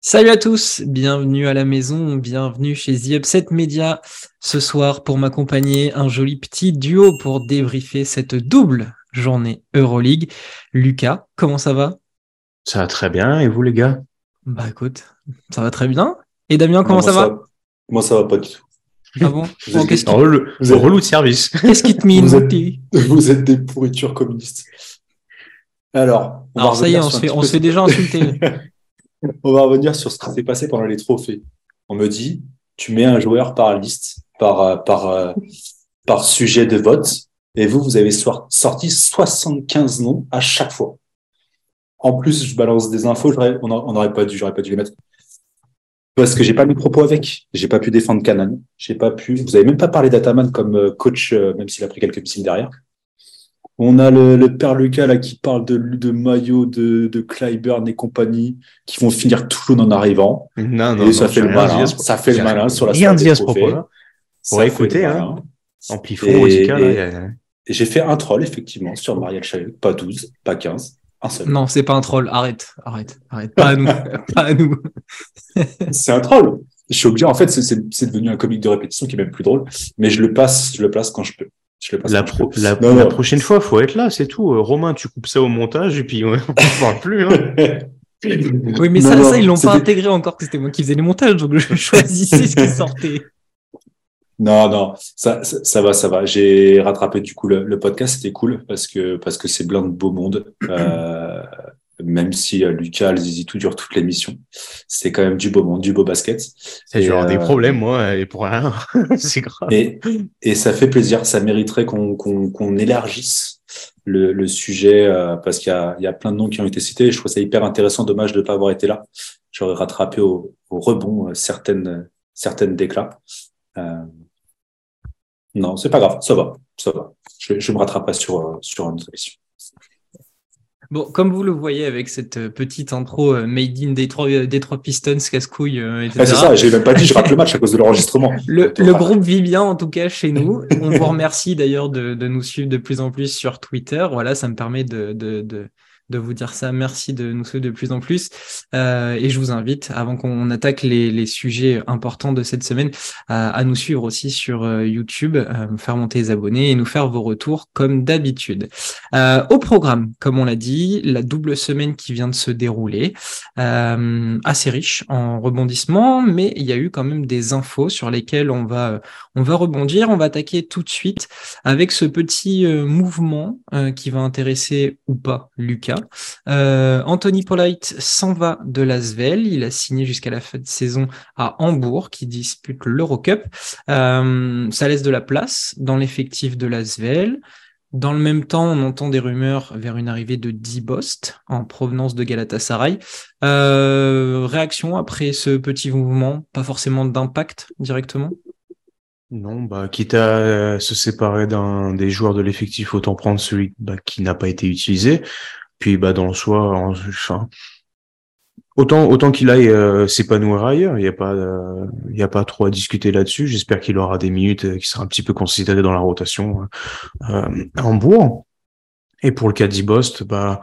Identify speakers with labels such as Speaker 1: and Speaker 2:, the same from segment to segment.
Speaker 1: Salut à tous, bienvenue à la maison, bienvenue chez The Upset Media. Ce soir, pour m'accompagner, un joli petit duo pour débriefer cette double journée Euroleague. Lucas, comment ça va?
Speaker 2: Ça va très bien, et vous les gars?
Speaker 1: Bah écoute, ça va très bien. Et Damien, comment ça, va
Speaker 3: Moi ça va pas du tout.
Speaker 1: Ah bon,
Speaker 2: bon, qu'est-ce qui... relou, relou de service.
Speaker 1: Qu'est-ce qui te mine
Speaker 3: vous, êtes... vous êtes des pourritures communistes. Alors,
Speaker 1: on Alors ça y est, on se fait, on se fait déjà insulter.
Speaker 3: On va revenir sur ce qui s'est passé pendant les trophées. On me dit, tu mets un joueur par liste, par, par, par sujet de vote, et vous, vous avez sorti 75 noms à chaque fois. En plus, je balance des infos, on n'aurait pas dû, j'aurais pas dû les mettre. Parce que j'ai pas mis propos avec. J'ai pas pu défendre Canan. J'ai pas pu. Vous avez même pas parlé d'Ataman comme euh, coach, euh, même s'il a pris quelques missiles derrière. On a le, le, père Lucas là qui parle de, de Maillot, de, de Clyburn et compagnie, qui vont finir tout en arrivant.
Speaker 2: Non, non,
Speaker 3: et ça fait le malin. Ça fait le malin sur la
Speaker 2: Rien dit à ce propos-là. Pour écouter, hein.
Speaker 3: Et, et, j'ai fait un troll, effectivement, sur Marielle Chalet. Pas 12, pas 15. Un seul.
Speaker 1: Non, c'est pas un troll. Arrête, arrête, arrête. Pas à nous. pas à nous.
Speaker 3: c'est un troll. Je suis obligé. En fait, c'est devenu un comique de répétition qui est même plus drôle. Mais je le passe, je le place quand je peux
Speaker 2: la, la, prochaine fois, faut être là, c'est tout. Euh, Romain, tu coupes ça au montage et puis on ne parle plus. Hein.
Speaker 1: oui, mais ça, ça, ils l'ont pas intégré encore que c'était moi qui faisais les montages, donc je choisissais ce qui sortait.
Speaker 3: Non, non, ça, ça, va, ça va. J'ai rattrapé du coup le, podcast, c'était cool parce que parce que c'est plein de beau monde. Euh, même si euh, Lucas, Zizi, tout dure toute l'émission. C'est quand même du beau monde, du beau basket.
Speaker 2: C'est genre des euh, problèmes, moi, et pour rien. c'est grave.
Speaker 3: Et, et ça fait plaisir. Ça mériterait qu'on qu'on élargisse le, le sujet euh, parce qu'il y a, il y a plein de noms qui ont été cités. Et je trouve ça hyper intéressant. Dommage de ne pas avoir été là. J'aurais rattrapé au, au rebond certaines, certaines déclats. Euh, non, c'est pas grave. Ça va. Ça va. Je, je me rattraperai sur, sur une autre émission.
Speaker 1: Bon, comme vous le voyez avec cette euh, petite intro euh, made in des trois, euh, des trois Pistons, casse-couille, etc.
Speaker 3: Ah, c'est ça, j'ai même pas dit, je rate le match à cause de l'enregistrement.
Speaker 1: Le, le groupe vit bien, en tout cas, chez nous. On vous remercie d'ailleurs de, de, nous suivre de plus en plus sur Twitter. Voilà, ça me permet de, de, de de vous dire ça. Merci de nous suivre de plus en plus. Euh, et je vous invite, avant qu'on attaque les, sujets importants de cette semaine, à, nous suivre aussi sur euh, YouTube, euh, faire monter les abonnés et nous faire vos retours comme d'habitude. Euh, au programme, comme on l'a dit, la double semaine qui vient de se dérouler, assez riche en rebondissements, mais il y a eu quand même des infos sur lesquelles on va, on va rebondir. On va attaquer tout de suite avec ce petit mouvement qui va intéresser ou pas Lucas. Euh, Anthony Polite s'en va de l'Asvel. Il a signé jusqu'à la fin de saison à Hambourg, qui dispute l'Eurocup. Euh, ça laisse de la place dans l'effectif de l'Asvel. Dans le même temps, on entend des rumeurs vers une arrivée de Dibost en provenance de Galatasaray. Euh, réaction après ce petit mouvement, pas forcément d'impact directement?
Speaker 2: Non, bah, quitte à se séparer d'un des joueurs de l'effectif, autant prendre celui bah, qui n'a pas été utilisé. Puis bah dans le soi, enfin, autant autant qu'il aille euh, s'épanouir ailleurs, il y a pas euh, il y a pas trop à discuter là-dessus. J'espère qu'il aura des minutes, euh, qu'il sera un petit peu considéré dans la rotation euh, en bourg. Et pour le cas d'Ibost, bah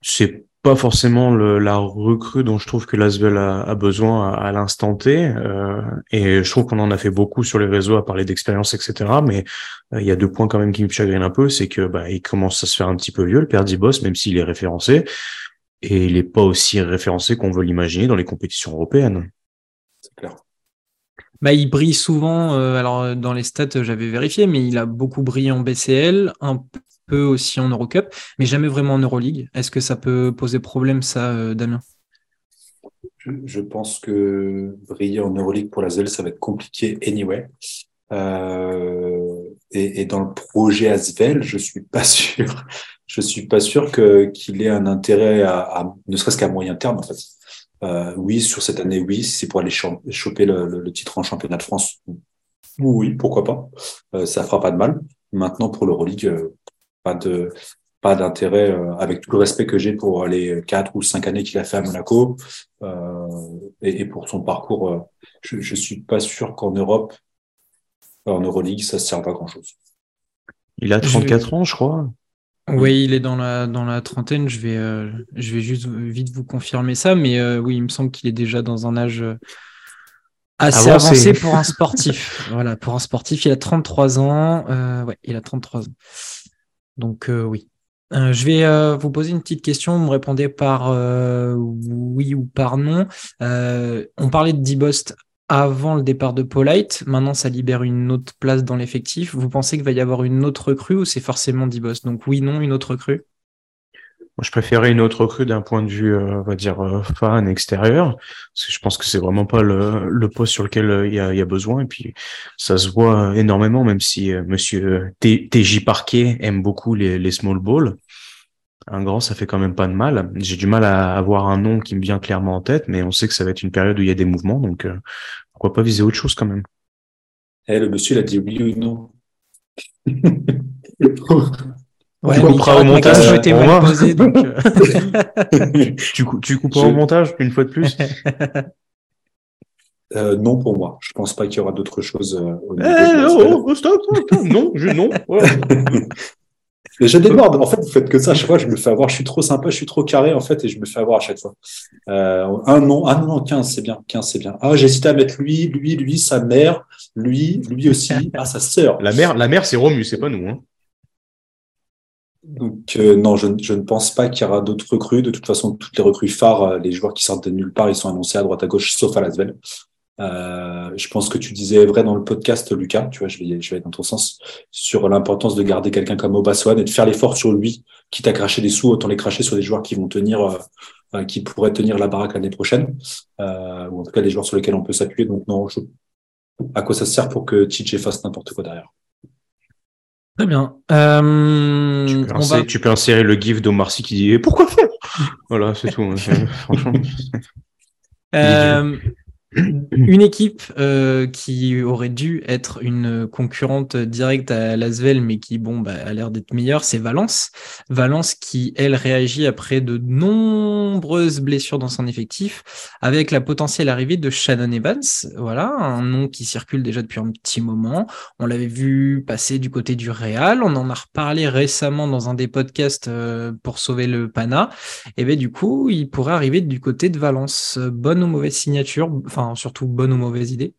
Speaker 2: c'est pas forcément le, la recrue dont je trouve que l'Asvel a, a, besoin à, l'instant T. Euh, et je trouve qu'on en a fait beaucoup sur les réseaux à parler d'expérience, etc. Mais euh, il y a deux points quand même qui me chagrinent un peu, c'est que bah, il commence à se faire un petit peu vieux, le père Boss, même s'il est référencé. Et il n'est pas aussi référencé qu'on veut l'imaginer dans les compétitions européennes.
Speaker 3: C'est clair.
Speaker 1: Bah, il brille souvent, euh, alors dans les stats j'avais vérifié, mais il a beaucoup brillé en BCL, un peu aussi en Eurocup, mais jamais vraiment en Euroleague. Est-ce que ça peut poser problème, ça, euh, Damien?
Speaker 3: Je, pense que briller en Euroleague pour la ça va être compliqué anyway. Euh, et, dans le projet Asvel, je suis pas sûr. Je suis pas sûr que qu'il ait un intérêt à, ne serait-ce qu'à moyen terme en fait. Euh, oui, sur cette année, oui, si c'est pour aller choper le, titre en championnat de France, oui, pourquoi pas. ça fera pas de mal. Maintenant, pour l'Euroleague, pas de pas d'intérêt, euh, avec tout le respect que j'ai pour les quatre ou cinq années qu'il a fait à Monaco euh, et, et, pour son parcours. Euh, je, je suis pas sûr qu'en Europe, en Euroleague, ça sert pas grand-chose.
Speaker 2: Il a 34 ans, je crois.
Speaker 1: Oui, il est dans la, dans la trentaine. Je vais, euh, je vais juste vite vous confirmer ça. Mais euh, oui, il me semble qu'il est déjà dans un âge euh, assez
Speaker 2: Avancé.
Speaker 1: pour un sportif. voilà, pour un sportif, il a 33 ans. Euh, ouais, il a 33 ans. Donc oui. Je vais vous poser une petite question. Vous me répondez par oui ou par non. On parlait de Dibost avant le départ de Polite. Maintenant, ça libère une autre place dans l'effectif. Vous pensez qu'il va y avoir une autre recrue ou c'est forcément Dibost Donc oui, non, une autre recrue
Speaker 2: Moi, je préférais une autre recrue d'un point de vue, euh, on va dire, euh, fan extérieur, parce que je pense que c'est vraiment pas le, poste sur lequel euh, il y, a, besoin. Et puis, ça se voit énormément, même si euh, Monsieur TJ Parquet aime beaucoup les, les small balls. Un grand, ça fait quand même pas de mal. J'ai du mal à avoir un nom qui me vient clairement en tête, mais on sait que ça va être une période où il y a des mouvements, donc euh, pourquoi pas viser autre chose quand même.
Speaker 3: Eh, le monsieur, il a dit oui ou non.
Speaker 1: Ouais,
Speaker 2: Tu couperas au montage,
Speaker 1: mal posée, donc,
Speaker 2: Tu, cou- tu coupes
Speaker 3: Je-
Speaker 2: au montage une fois de plus?
Speaker 3: Euh, non pour moi. Je pense pas qu'il y aura d'autres choses euh, au
Speaker 2: Eh,
Speaker 3: niveau de la
Speaker 2: oh, oh, stop, stop, stop. non, je, non.
Speaker 3: Je déborde. En fait, vous faites que ça. À chaque fois, je me fais avoir. Je suis trop sympa, je suis trop carré, en fait, et je me fais avoir à chaque fois. Euh, un non, ah non, non, 15, c'est bien. 15, c'est bien. Ah, hésité à mettre lui, lui, lui, sa mère, lui, lui aussi. Ah, sa sœur.
Speaker 2: La mère, la mère, c'est Romu, c'est pas nous. Hein.
Speaker 3: Donc, euh, non, je, ne- je ne pense pas qu'il y aura d'autres recrues. De toute façon, toutes les recrues phares, euh, les joueurs qui sortent de nulle part, ils sont annoncés à droite à gauche, sauf à Lasvel. Euh, je pense que tu disais vrai dans le podcast, Lucas. Tu vois, je vais, je vais être dans ton sens sur l'importance de garder quelqu'un comme Obaswan et de faire l'effort sur lui, quitte à cracher des sous, autant les cracher sur des joueurs qui vont tenir, euh, euh, qui pourraient tenir la baraque l'année prochaine, euh, ou en tout cas des joueurs sur lesquels on peut s'appuyer. Donc non, je... à quoi ça sert pour que TJ fasse n'importe quoi derrière?
Speaker 1: Très bien. Euh,
Speaker 2: Tu, peux insérer,
Speaker 1: va...
Speaker 2: tu peux insérer le gif d'Omar Sy qui dit Et pourquoi faire? Voilà, c'est tout. hein. Franchement.
Speaker 1: Euh, une équipe euh, qui aurait dû être une concurrente directe à Lasvel, mais qui bon bah, a l'air d'être meilleure, c'est Valence. Valence qui elle réagit après de nombreuses blessures dans son effectif, avec la potentielle arrivée de Shannon Evans. Voilà, un nom qui circule déjà depuis un petit moment. On l'avait vu passer du côté du Real. On en a reparlé récemment dans un des podcasts euh, pour sauver le Pana. Et bien du coup, il pourrait arriver du côté de Valence. Bonne ou mauvaise signature, surtout bonne ou mauvaise idée.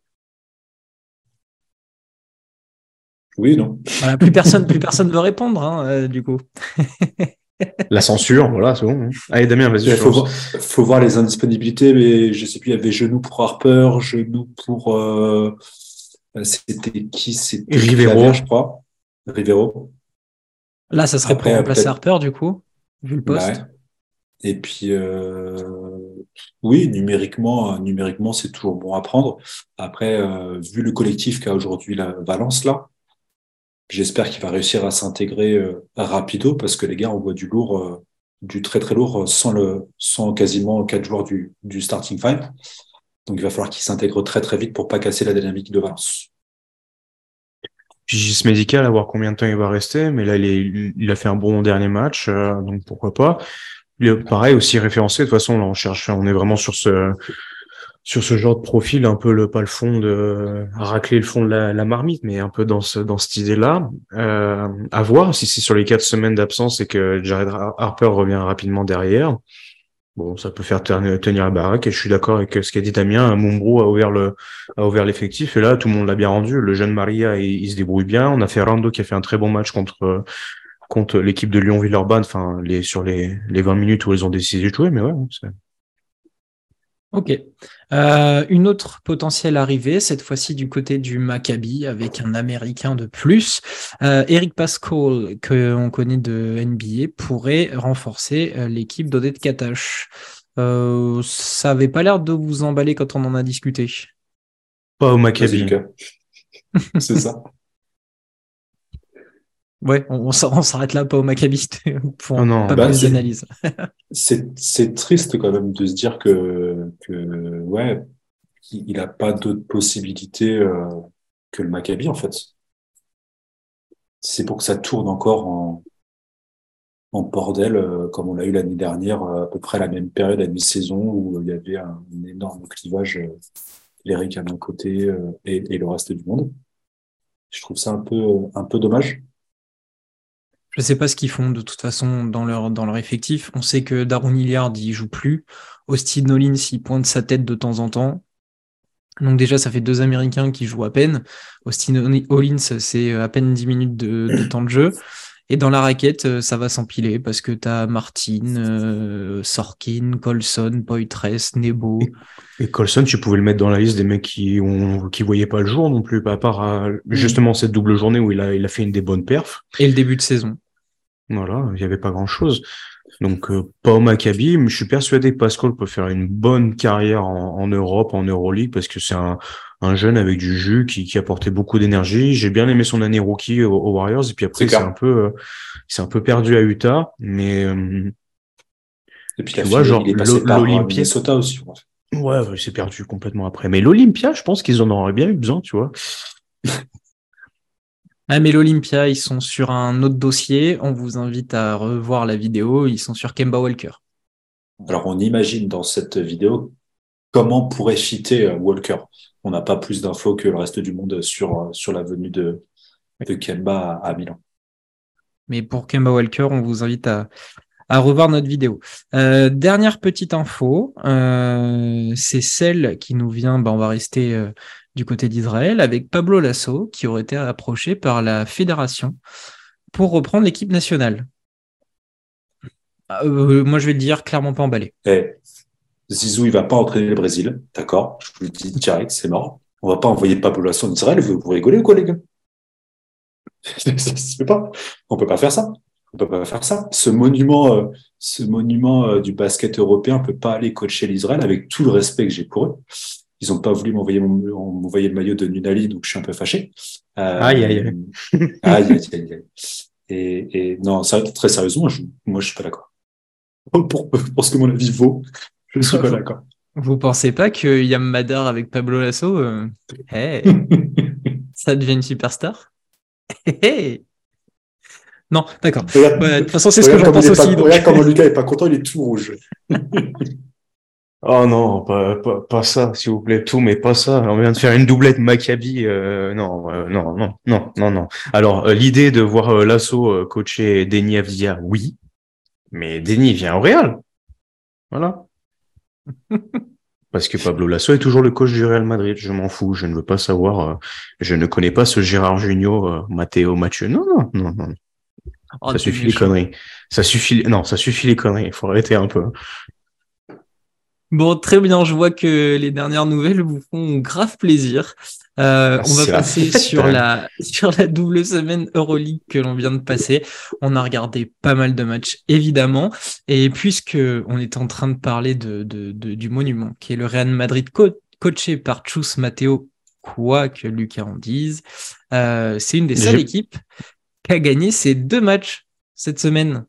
Speaker 3: Oui, non.
Speaker 1: Voilà, plus personne, plus personne veut répondre, hein, euh, du coup.
Speaker 2: La censure, voilà, c'est bon. hein. Allez, Damien, vas-y.
Speaker 3: Il faut voir, faut voir les indisponibilités, mais je sais plus, il y avait genou pour Harper, genou pour euh, c'était qui c'était
Speaker 2: Rivero.
Speaker 3: Je crois. Rivero.
Speaker 1: Là, ça serait
Speaker 3: Après,
Speaker 1: pour remplacer
Speaker 3: peut-être-
Speaker 1: Harper, du coup, vu le poste.
Speaker 3: Ouais. Et puis euh, oui, numériquement, numériquement, c'est toujours bon à prendre. Après, euh, vu le collectif qu'a aujourd'hui la Valence là, j'espère qu'il va réussir à s'intégrer euh, rapido parce que les gars, on voit du lourd, euh, du très très lourd sans quasiment quatre joueurs du, starting five. Donc il va falloir qu'il s'intègre très très vite pour pas casser la dynamique de Valence.
Speaker 2: Pigiste médical, à voir combien de temps il va rester, mais là, il, a fait un bon dernier match, donc pourquoi pas. Est pareil, aussi référencé. De toute façon, là, on cherche, on est vraiment sur ce, sur ce genre de profil, un peu le, pas le fond de, racler le fond de la, la marmite, mais un peu dans ce, dans cette idée-là. Euh, à voir si c'est sur les quatre semaines d'absence et que Jared Harper revient rapidement derrière. Bon, ça peut faire tenir, la baraque et je suis d'accord avec ce qu'a dit Damien. Mumbro a ouvert le, a ouvert l'effectif et là, tout le monde l'a bien rendu. Le jeune Maria, il, il se débrouille bien. On a fait Rando qui a fait un très bon match contre, contre l'équipe de Lyon-Villeurbanne, enfin, les, sur les, les 20 minutes où ils ont décidé de jouer, mais ouais, c'est,
Speaker 1: Ok. Euh, une autre potentielle arrivée, cette fois-ci du côté du Maccabi, avec un Américain de plus. Euh, Eric Pascal, que on connaît de NBA, pourrait renforcer euh, l'équipe d'Odette Katash. Euh, ça avait pas l'air de vous emballer quand on en a discuté.
Speaker 2: pas au Maccabi.
Speaker 3: Lucas. c'est ça.
Speaker 1: Ouais, on, s'arrête là, pas au Maccabi, pour
Speaker 2: non,
Speaker 1: pas
Speaker 3: bah,
Speaker 1: plus
Speaker 3: c'est-
Speaker 1: d'analyse.
Speaker 3: C'est c'est triste quand même de se dire que, que ouais, il n'a pas d'autre possibilité euh, que le Maccabi en fait. C'est pour que ça tourne encore en, en bordel, euh, comme on l'a eu l'année dernière, euh, à peu près la même période à mi-saison où il y avait un, énorme clivage, euh, l'Eric à d'un côté euh, et, et, le reste du monde. Je trouve ça un peu, un peu dommage.
Speaker 1: Je sais pas ce qu'ils font de toute façon dans leur, dans leur effectif. On sait que Darren Hilliard, il joue plus. Austin Nollins, il pointe sa tête de temps en temps. Donc déjà, ça fait deux Américains qui jouent à peine. Austin Hollins, c'est à peine 10 minutes de, de, temps de jeu. Et dans la raquette, euh, ça va s'empiler parce que tu as Martin, euh, Sorkin, Colson, Poitres, Nebo.
Speaker 2: Et, et, Colson, tu pouvais le mettre dans la liste des mecs qui ont, qui voyaient pas le jour non plus, à part euh, mm. justement cette double journée où il a, il a fait une des bonnes perfs.
Speaker 1: Et le début de saison.
Speaker 2: Voilà, il y avait pas grand chose. Donc euh, pas au Maccabi, mais je suis persuadé que Pascal peut faire une bonne carrière en, en Europe, en Euroleague, parce que c'est un, un, jeune avec du jus qui, qui apportait beaucoup d'énergie. J'ai bien aimé son année rookie aux, Warriors, et puis après c'est un peu, euh, c'est un peu perdu à Utah, mais euh,
Speaker 3: et puis tu vois, genre l'Olympia aussi.
Speaker 2: Ouais, ouais c'est perdu complètement après. Mais l'Olympia, je pense qu'ils en auraient bien eu besoin, tu vois.
Speaker 1: Ah, mais l'Olympia, ils sont sur un autre dossier. On vous invite à revoir la vidéo. Ils sont sur Kemba Walker.
Speaker 3: Alors, on imagine dans cette vidéo comment pourrait fitter euh, Walker. On n'a pas plus d'infos que le reste du monde sur, euh, sur la venue de, de Kemba à, Milan.
Speaker 1: Mais pour Kemba Walker, on vous invite à, à revoir notre vidéo. Euh, dernière petite info, euh, c'est celle qui nous vient, ben on va rester euh, du côté d'Israël, avec Pablo Lasso, qui aurait été approché par la fédération pour reprendre l'équipe nationale. Euh, moi, je vais le dire clairement pas emballé.
Speaker 3: Eh, Zizou, il va pas entraîner le Brésil, d'accord? Je vous le dis direct, c'est mort. On va pas envoyer Pablo Lasso en Israël. Vous, vous rigolez ou quoi, les gars? Ça pas. On peut pas faire ça. On peut pas faire ça. Ce monument, euh, ce monument euh, du basket européen peut pas aller coacher l'Israël avec tout le respect que j'ai pour eux. Ils ont pas voulu m'envoyer m'envoyer le maillot de Nunali, donc je suis un peu fâché.
Speaker 2: Euh, aïe, aïe,
Speaker 3: aïe. aïe, aïe, aïe, Et, et non, ça, très sérieusement, je, moi, je suis pas d'accord. Pour, pour, ce que mon avis vaut, je ne suis pas d'accord.
Speaker 1: Vous pensez pas que Yam Madar avec Pablo Lasso, euh, hey, ça devient une superstar? Hey Non, d'accord. De toute façon, c'est ce que j'en pense aussi.
Speaker 3: Pas, donc... Regarde comment Lucas est pas content, il est tout rouge.
Speaker 2: Oh non, pas, pas, pas ça, s'il vous plaît, tout, mais pas ça. On vient de faire une doublette Maccabi. Euh, non, euh, non, non, non, non, non. Alors, euh, l'idée de voir euh, l'assaut coacher Denis Avdia, oui, mais Denis vient au Real. Voilà. Parce que Pablo Lasso est toujours le coach du Real Madrid. Je m'en fous, je ne veux pas savoir. je ne connais pas ce Gérard Junior, Matteo Mathieu. Non, non, non, non. Oh, ça suffit les conneries. Ça suffit. Non, ça suffit les conneries. Il faut arrêter un peu.
Speaker 1: Bon, très bien. Je vois que les dernières nouvelles vous font grave plaisir. Euh, on va passer sur la sur la double semaine Euroleague que l'on vient de passer. On a regardé pas mal de matchs, évidemment. Et puisque on est en train de parler de, de, de du monument, qui est le Real Madrid coaché par Chus Matteo, quoi que Lucas en dise, euh, c'est une des seules équipes qui a gagné ces deux matchs cette semaine.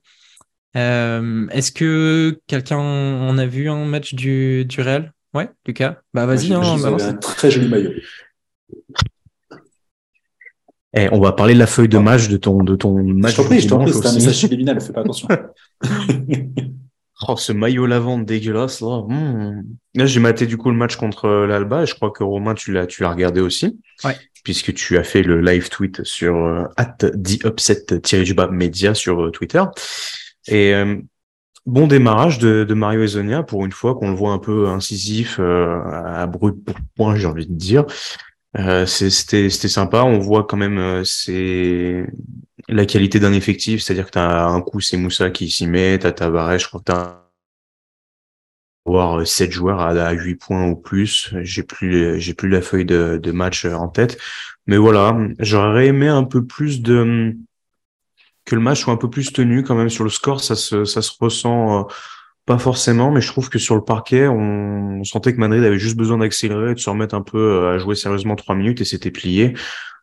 Speaker 1: Euh, Est-ce que quelqu'un en a vu un match du, du Real? Ouais, Lucas Bah vas-y.
Speaker 3: Hein, un très joli maillot.
Speaker 2: Eh, on va parler de la feuille de match de ton, de ton match.
Speaker 3: Je t'en prie, je t'en prie, c'est un message subliminal, fais pas attention.
Speaker 2: oh, ce maillot lavande dégueulasse, là. Mmh. Là, j'ai maté du coup le match contre euh, l'Alba et je crois que Romain, tu l'as, tu l'as regardé aussi.
Speaker 1: Ouais.
Speaker 2: Puisque tu as fait le live tweet sur euh, at upset-du-bas media sur euh, Twitter. Et euh, bon démarrage de, de, Mario Ezonia pour une fois qu'on le voit un peu incisif, euh, à brut pour point, j'ai envie de dire. Euh, c'était c'était sympa. On voit quand même euh, c'est la qualité d'un effectif, c'est-à-dire que tu as un coup c'est Moussa qui s'y met, t'as Tavares, je crois que t'as avoir 7 joueurs à, 8 points ou plus. J'ai plus j'ai plus la feuille de, de match en tête, mais voilà, j'aurais aimé un peu plus de que le match soit un peu plus tenu quand même sur le score, ça se, ça se ressent euh, pas forcément, mais je trouve que sur le parquet, on, sentait que Madrid avait juste besoin d'accélérer, de se remettre un peu euh, à jouer sérieusement trois minutes et c'était plié.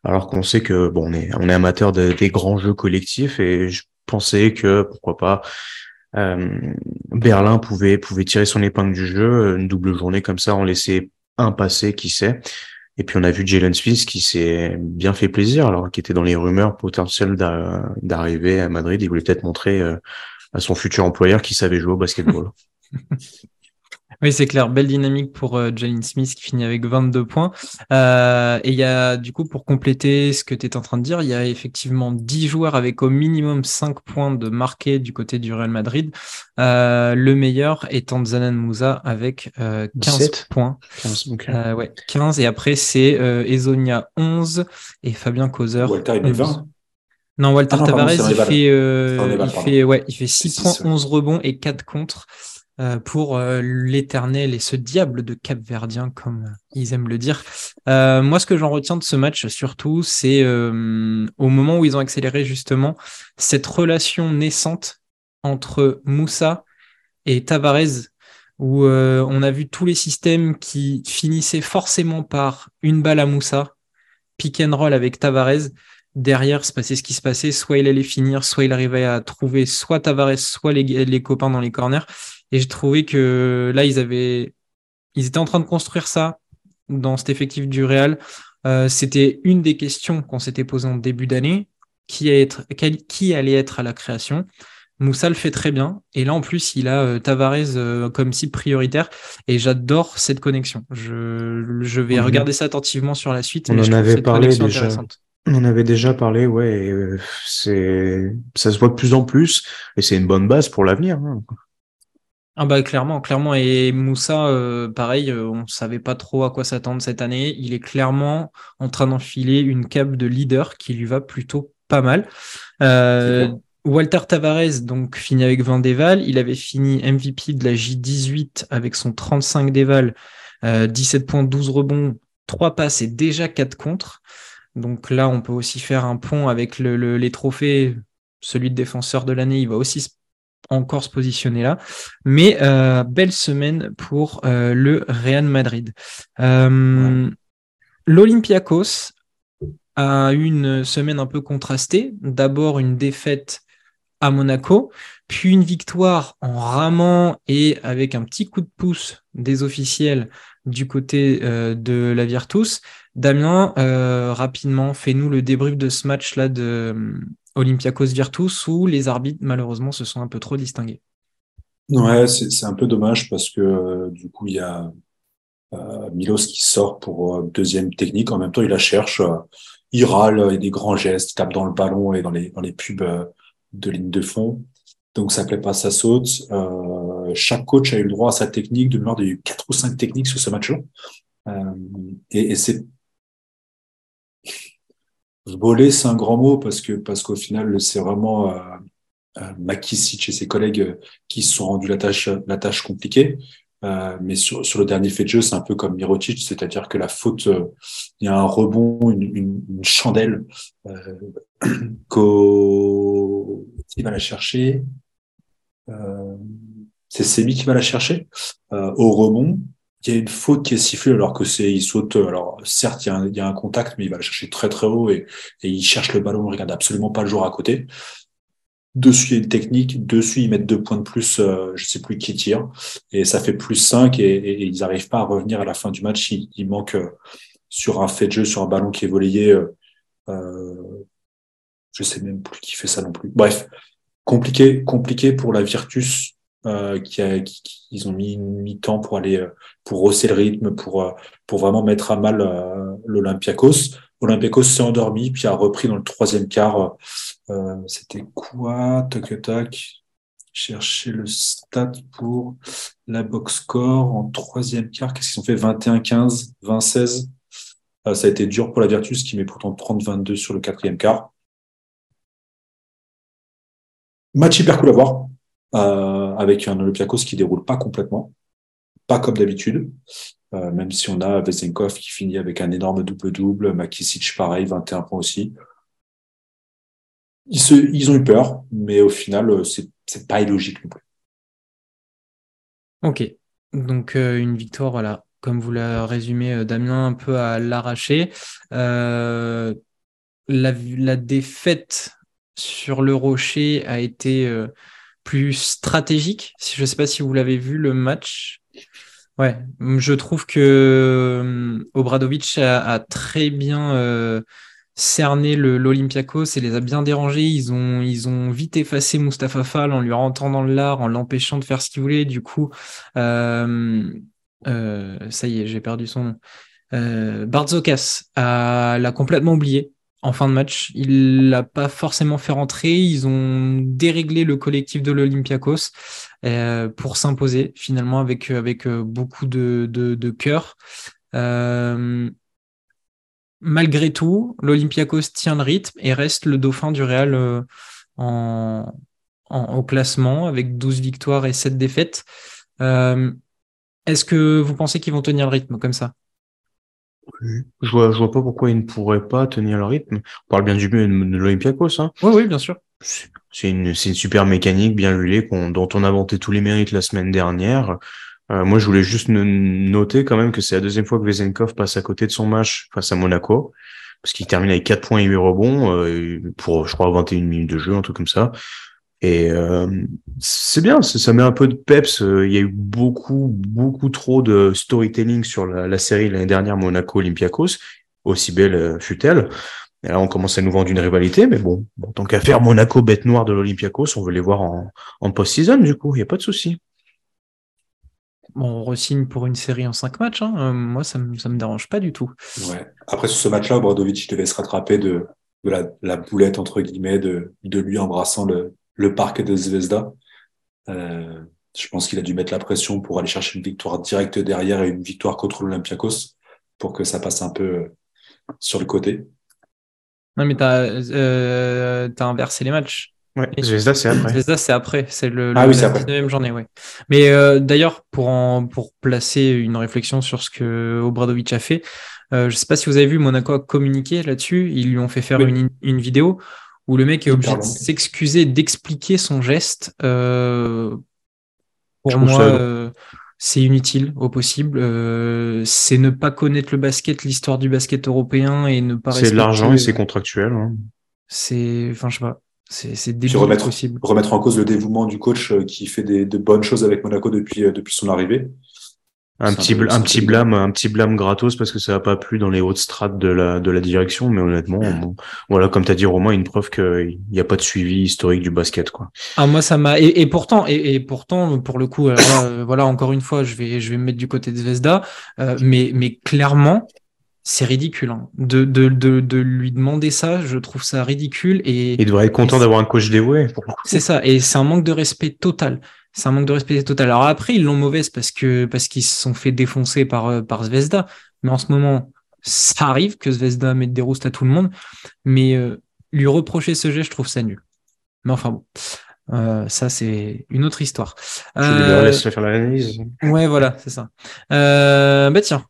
Speaker 2: Alors qu'on sait que bon, on est, on est amateur des grands jeux collectifs et je pensais que pourquoi pas euh, Berlin pouvait pouvait tirer son épingle du jeu, une double journée comme ça, on laissait un passé, qui sait. Et puis on a vu Jalen Smith qui s'est bien fait plaisir, alors qui était dans les rumeurs potentielles d'arriver à Madrid. Il voulait peut-être montrer euh, à son futur employeur qu'il savait jouer au basketball.
Speaker 1: Oui, c'est clair. Belle dynamique pour euh, Jalen Smith qui finit avec 22 points. Euh, et il y a, du coup, pour compléter ce que tu es en train de dire, il y a effectivement 10 joueurs avec au minimum 5 points de marqué du côté du Real Madrid. Euh, le meilleur étant Zanan Moussa avec 15 points. 15, ouais, 15. Et après, c'est Ezonia 11 et Fabien Causer.
Speaker 3: Walter, il 20.
Speaker 1: Non, Walter ah Tavares, il, fait, il, fait, ouais, il fait 6 points, 11 rebonds et 4 contre. Euh, pour euh, l'éternel et ce diable de Cap-Verdien, comme ils aiment le dire. Euh, moi, ce que j'en retiens de ce match, surtout, c'est au moment où ils ont accéléré justement cette relation naissante entre Moussa et Tavares, où on a vu tous les systèmes qui finissaient forcément par une balle à Moussa, pick and roll avec Tavares. Derrière, se passait ce qui se passait. Soit il allait finir, soit il arrivait à trouver soit Tavares, soit les, les copains dans les corners. Et j'ai trouvé que là, ils avaient, ils étaient en train de construire ça dans cet effectif du Real. Euh, c'était une des questions qu'on s'était posées en début d'année. Qui, qui allait être à la création? Moussa le fait très bien. Et là, en plus, il a euh, Tavares euh, comme cible prioritaire. Et j'adore cette connexion. Je, je vais regarder ça attentivement sur la suite.
Speaker 2: On en avait parlé déjà. On en avait déjà parlé, ouais. c'est, ça se voit de plus en plus. Et c'est une bonne base pour l'avenir. Hein.
Speaker 1: Ah bah clairement, clairement. Et Moussa, euh, pareil, euh, on savait pas trop à quoi s'attendre cette année. Il est clairement en train d'enfiler une cape de leader qui lui va plutôt pas mal. Euh, Walter Tavares donc finit avec 20 déval. Il avait fini MVP de la J18 avec son 35 déval, 17 points, 12 rebonds, 3 passes et déjà 4 contre. Donc là, on peut aussi faire un pont avec les trophées. Celui de défenseur de l'année, il va aussi se encore se positionner là. Mais euh, belle semaine pour euh, le Real Madrid. Euh, L'Olympiakos a eu une semaine un peu contrastée. D'abord une défaite à Monaco, puis une victoire en ramant et avec un petit coup de pouce des officiels du côté de la Virtus. Damien, rapidement, fais-nous le débrief de ce match-là de, Olympiakos Virtus où les arbitres malheureusement se sont un peu trop distingués.
Speaker 3: Ouais, c'est un peu dommage parce que euh, du coup il y a euh, Milos qui sort pour euh, deuxième technique. En même temps, il la cherche, il râle, et des grands gestes, tape dans le ballon et dans les pubs de ligne de fond. Donc ça plaît pas, ça saute. chaque coach a eu le droit à sa technique. De mémoire, il y a quatre ou cinq techniques sur ce match-là. et c'est voler, c'est un grand mot parce que parce qu'au final, c'est vraiment euh, euh Makisic et ses collègues euh, qui se sont rendus la tâche compliquée. Mais sur, le dernier fait de jeu, c'est un peu comme Mirotic, c'est-à-dire que la faute, il y a un rebond, une, chandelle euh, va la chercher. c'est Semi qui va la chercher au rebond il y a une faute qui est sifflée alors que c'est il saute alors certes il y, a un, contact mais il va le chercher très très haut et, il cherche le ballon il regarde absolument pas le joueur à côté. Dessus il y a une technique. Dessus ils mettent deux points de plus euh, je sais plus qui tire et ça fait plus 5 et, et, ils n'arrivent pas à revenir à la fin du match. Il, il manque euh, sur un fait de jeu sur un ballon qui est volayé euh, euh, je sais même plus qui fait ça non plus. Bref compliqué compliqué pour la Virtus euh, qui, a, ils ont mis une temps pour aller euh, pour hausser le rythme, pour euh, pour vraiment mettre à mal euh, l'Olympiakos. Olympiakos s'est endormi puis a repris dans le troisième quart. C'était quoi? Tac tac. Chercher le stat pour la box score en troisième quart. Qu'est-ce qu'ils ont fait? 21-15, 20-16. ça a été dur pour la Virtus qui met pourtant 30-22 sur le quatrième quart. Match hyper cool à voir euh, avec un Olympiakos qui déroule pas complètement, pas comme d'habitude, euh, même si on a Vesenkov qui finit avec un énorme double-double, Makisic pareil, 21 points aussi. Ils, se, ils ont eu peur, mais au final, euh, c'est, c'est pas illogique non plus.
Speaker 1: Ok, donc une victoire, voilà, comme vous l'a résumé Damien, un peu à l'arracher. Euh, la, la, défaite sur le rocher a été plus stratégique. Je ne sais pas si vous l'avez vu le match. Ouais, je trouve que euh, Obradovic a, très bien euh, cerné l'Olympiakos et les a bien dérangés. Ils ont, ils ont vite effacé Mustapha Fall en lui rentrant dans l'art, en l'empêchant de faire ce qu'il voulait. Du coup, euh, ça y est, j'ai perdu son nom. Barzokas l'a complètement oublié en fin de match. Il l'a pas forcément fait rentrer. Ils ont déréglé le collectif de l'Olympiakos euh, pour s'imposer finalement avec, avec euh, beaucoup de, de, cœur. Euh, malgré tout, l'Olympiakos tient le rythme et reste le dauphin du Real euh, au classement avec 12 victoires et 7 défaites. Euh, Est-ce que vous pensez qu'ils vont tenir le rythme comme ça?
Speaker 2: Je vois, je vois pas pourquoi ils ne pourraient pas tenir le rythme. On parle bien du mieux de l'Olympiakos. Hein.
Speaker 1: Oui, oui, bien sûr.
Speaker 2: C'est une, c'est une super mécanique bien huilée dont on a vanté tous les mérites la semaine dernière. Euh, moi, je voulais juste noter quand même que c'est la deuxième fois que Vezenkov passe à côté de son match face à Monaco, parce qu'il termine avec 4 points et 8 rebonds euh, pour, je crois, 21 minutes de jeu, un truc comme ça. Et euh, c'est bien, ça, met un peu de peps. Euh, il y a eu beaucoup, beaucoup trop de storytelling sur la, la série l'année dernière Monaco-Olympiakos, aussi belle euh, fut-elle. Et là, on commence à nous vendre une rivalité, mais bon, bon tant qu'à faire Monaco bête noire de l'Olympiakos, on veut les voir en, en post-season, du coup, il n'y a pas de souci.
Speaker 1: Bon, on resigne pour une série en cinq matchs. Hein. Euh, moi, ça me, ça me dérange pas du tout.
Speaker 3: Ouais. Après, sur ce match-là, Bradovic devait se rattraper de, de la, la, boulette, entre guillemets, de, de lui embrassant le, le parc de Zvezda. Euh, je pense qu'il a dû mettre la pression pour aller chercher une victoire directe derrière et une victoire contre l'Olympiakos pour que ça passe un peu euh, sur le côté.
Speaker 1: Non, mais tu as, euh, inversé les matchs.
Speaker 2: Ouais, Zvezda, c'est après.
Speaker 1: Zvezda, c'est après. C'est le,
Speaker 3: ah,
Speaker 1: le
Speaker 3: oui,
Speaker 1: la 19e journée, ouais. Mais euh, d'ailleurs, pour, en, pour placer une réflexion sur ce que Obradovic a fait, euh, je sais pas si vous avez vu, Monaco a communiqué là-dessus. Ils lui ont fait faire oui. une, une vidéo où le mec est obligé de s'excuser, d'expliquer son geste. Euh, pour moi, euh, c'est inutile au possible. Euh, c'est ne pas connaître le basket, l'histoire du basket européen et ne pas.
Speaker 2: C'est de l'argent et c'est contractuel. Hein.
Speaker 1: C'est, enfin, je sais pas. C'est
Speaker 3: remettre,
Speaker 1: possible.
Speaker 3: Remettre en cause le dévouement du coach qui fait des, de bonnes choses avec Monaco depuis, depuis son arrivée.
Speaker 2: Un petit, un, un petit blâme, un petit blâme gratos parce que ça n'a pas plu dans les hautes strates de la, de la direction, mais honnêtement, voilà, comme tu as dit Romain, une preuve qu'il n'y a pas de suivi historique du basket, quoi.
Speaker 1: Ah, moi, ça m'a, et, et, pourtant, et, et, pourtant, pour le coup, alors là, euh, voilà, encore une fois, je vais, je vais me mettre du côté de Zvezda, euh, mais, mais clairement, c'est ridicule, hein. de, de, de, de, lui demander ça, je trouve ça ridicule et.
Speaker 2: Il devrait être content d'avoir un coach dévoué.
Speaker 1: C'est ça, et c'est un manque de respect total c'est un manque de respect total. Alors après, ils l'ont mauvaise parce que parce qu'ils se sont fait défoncer par par Zvezda. Mais en ce moment, ça arrive que Zvezda mette des roustes à tout le monde. Mais euh, lui reprocher ce geste, je trouve ça nul. Mais enfin bon, euh, ça c'est une autre histoire.
Speaker 2: Tu euh, faire l'analyse.
Speaker 1: Ouais, voilà, c'est ça. Euh, bah tiens,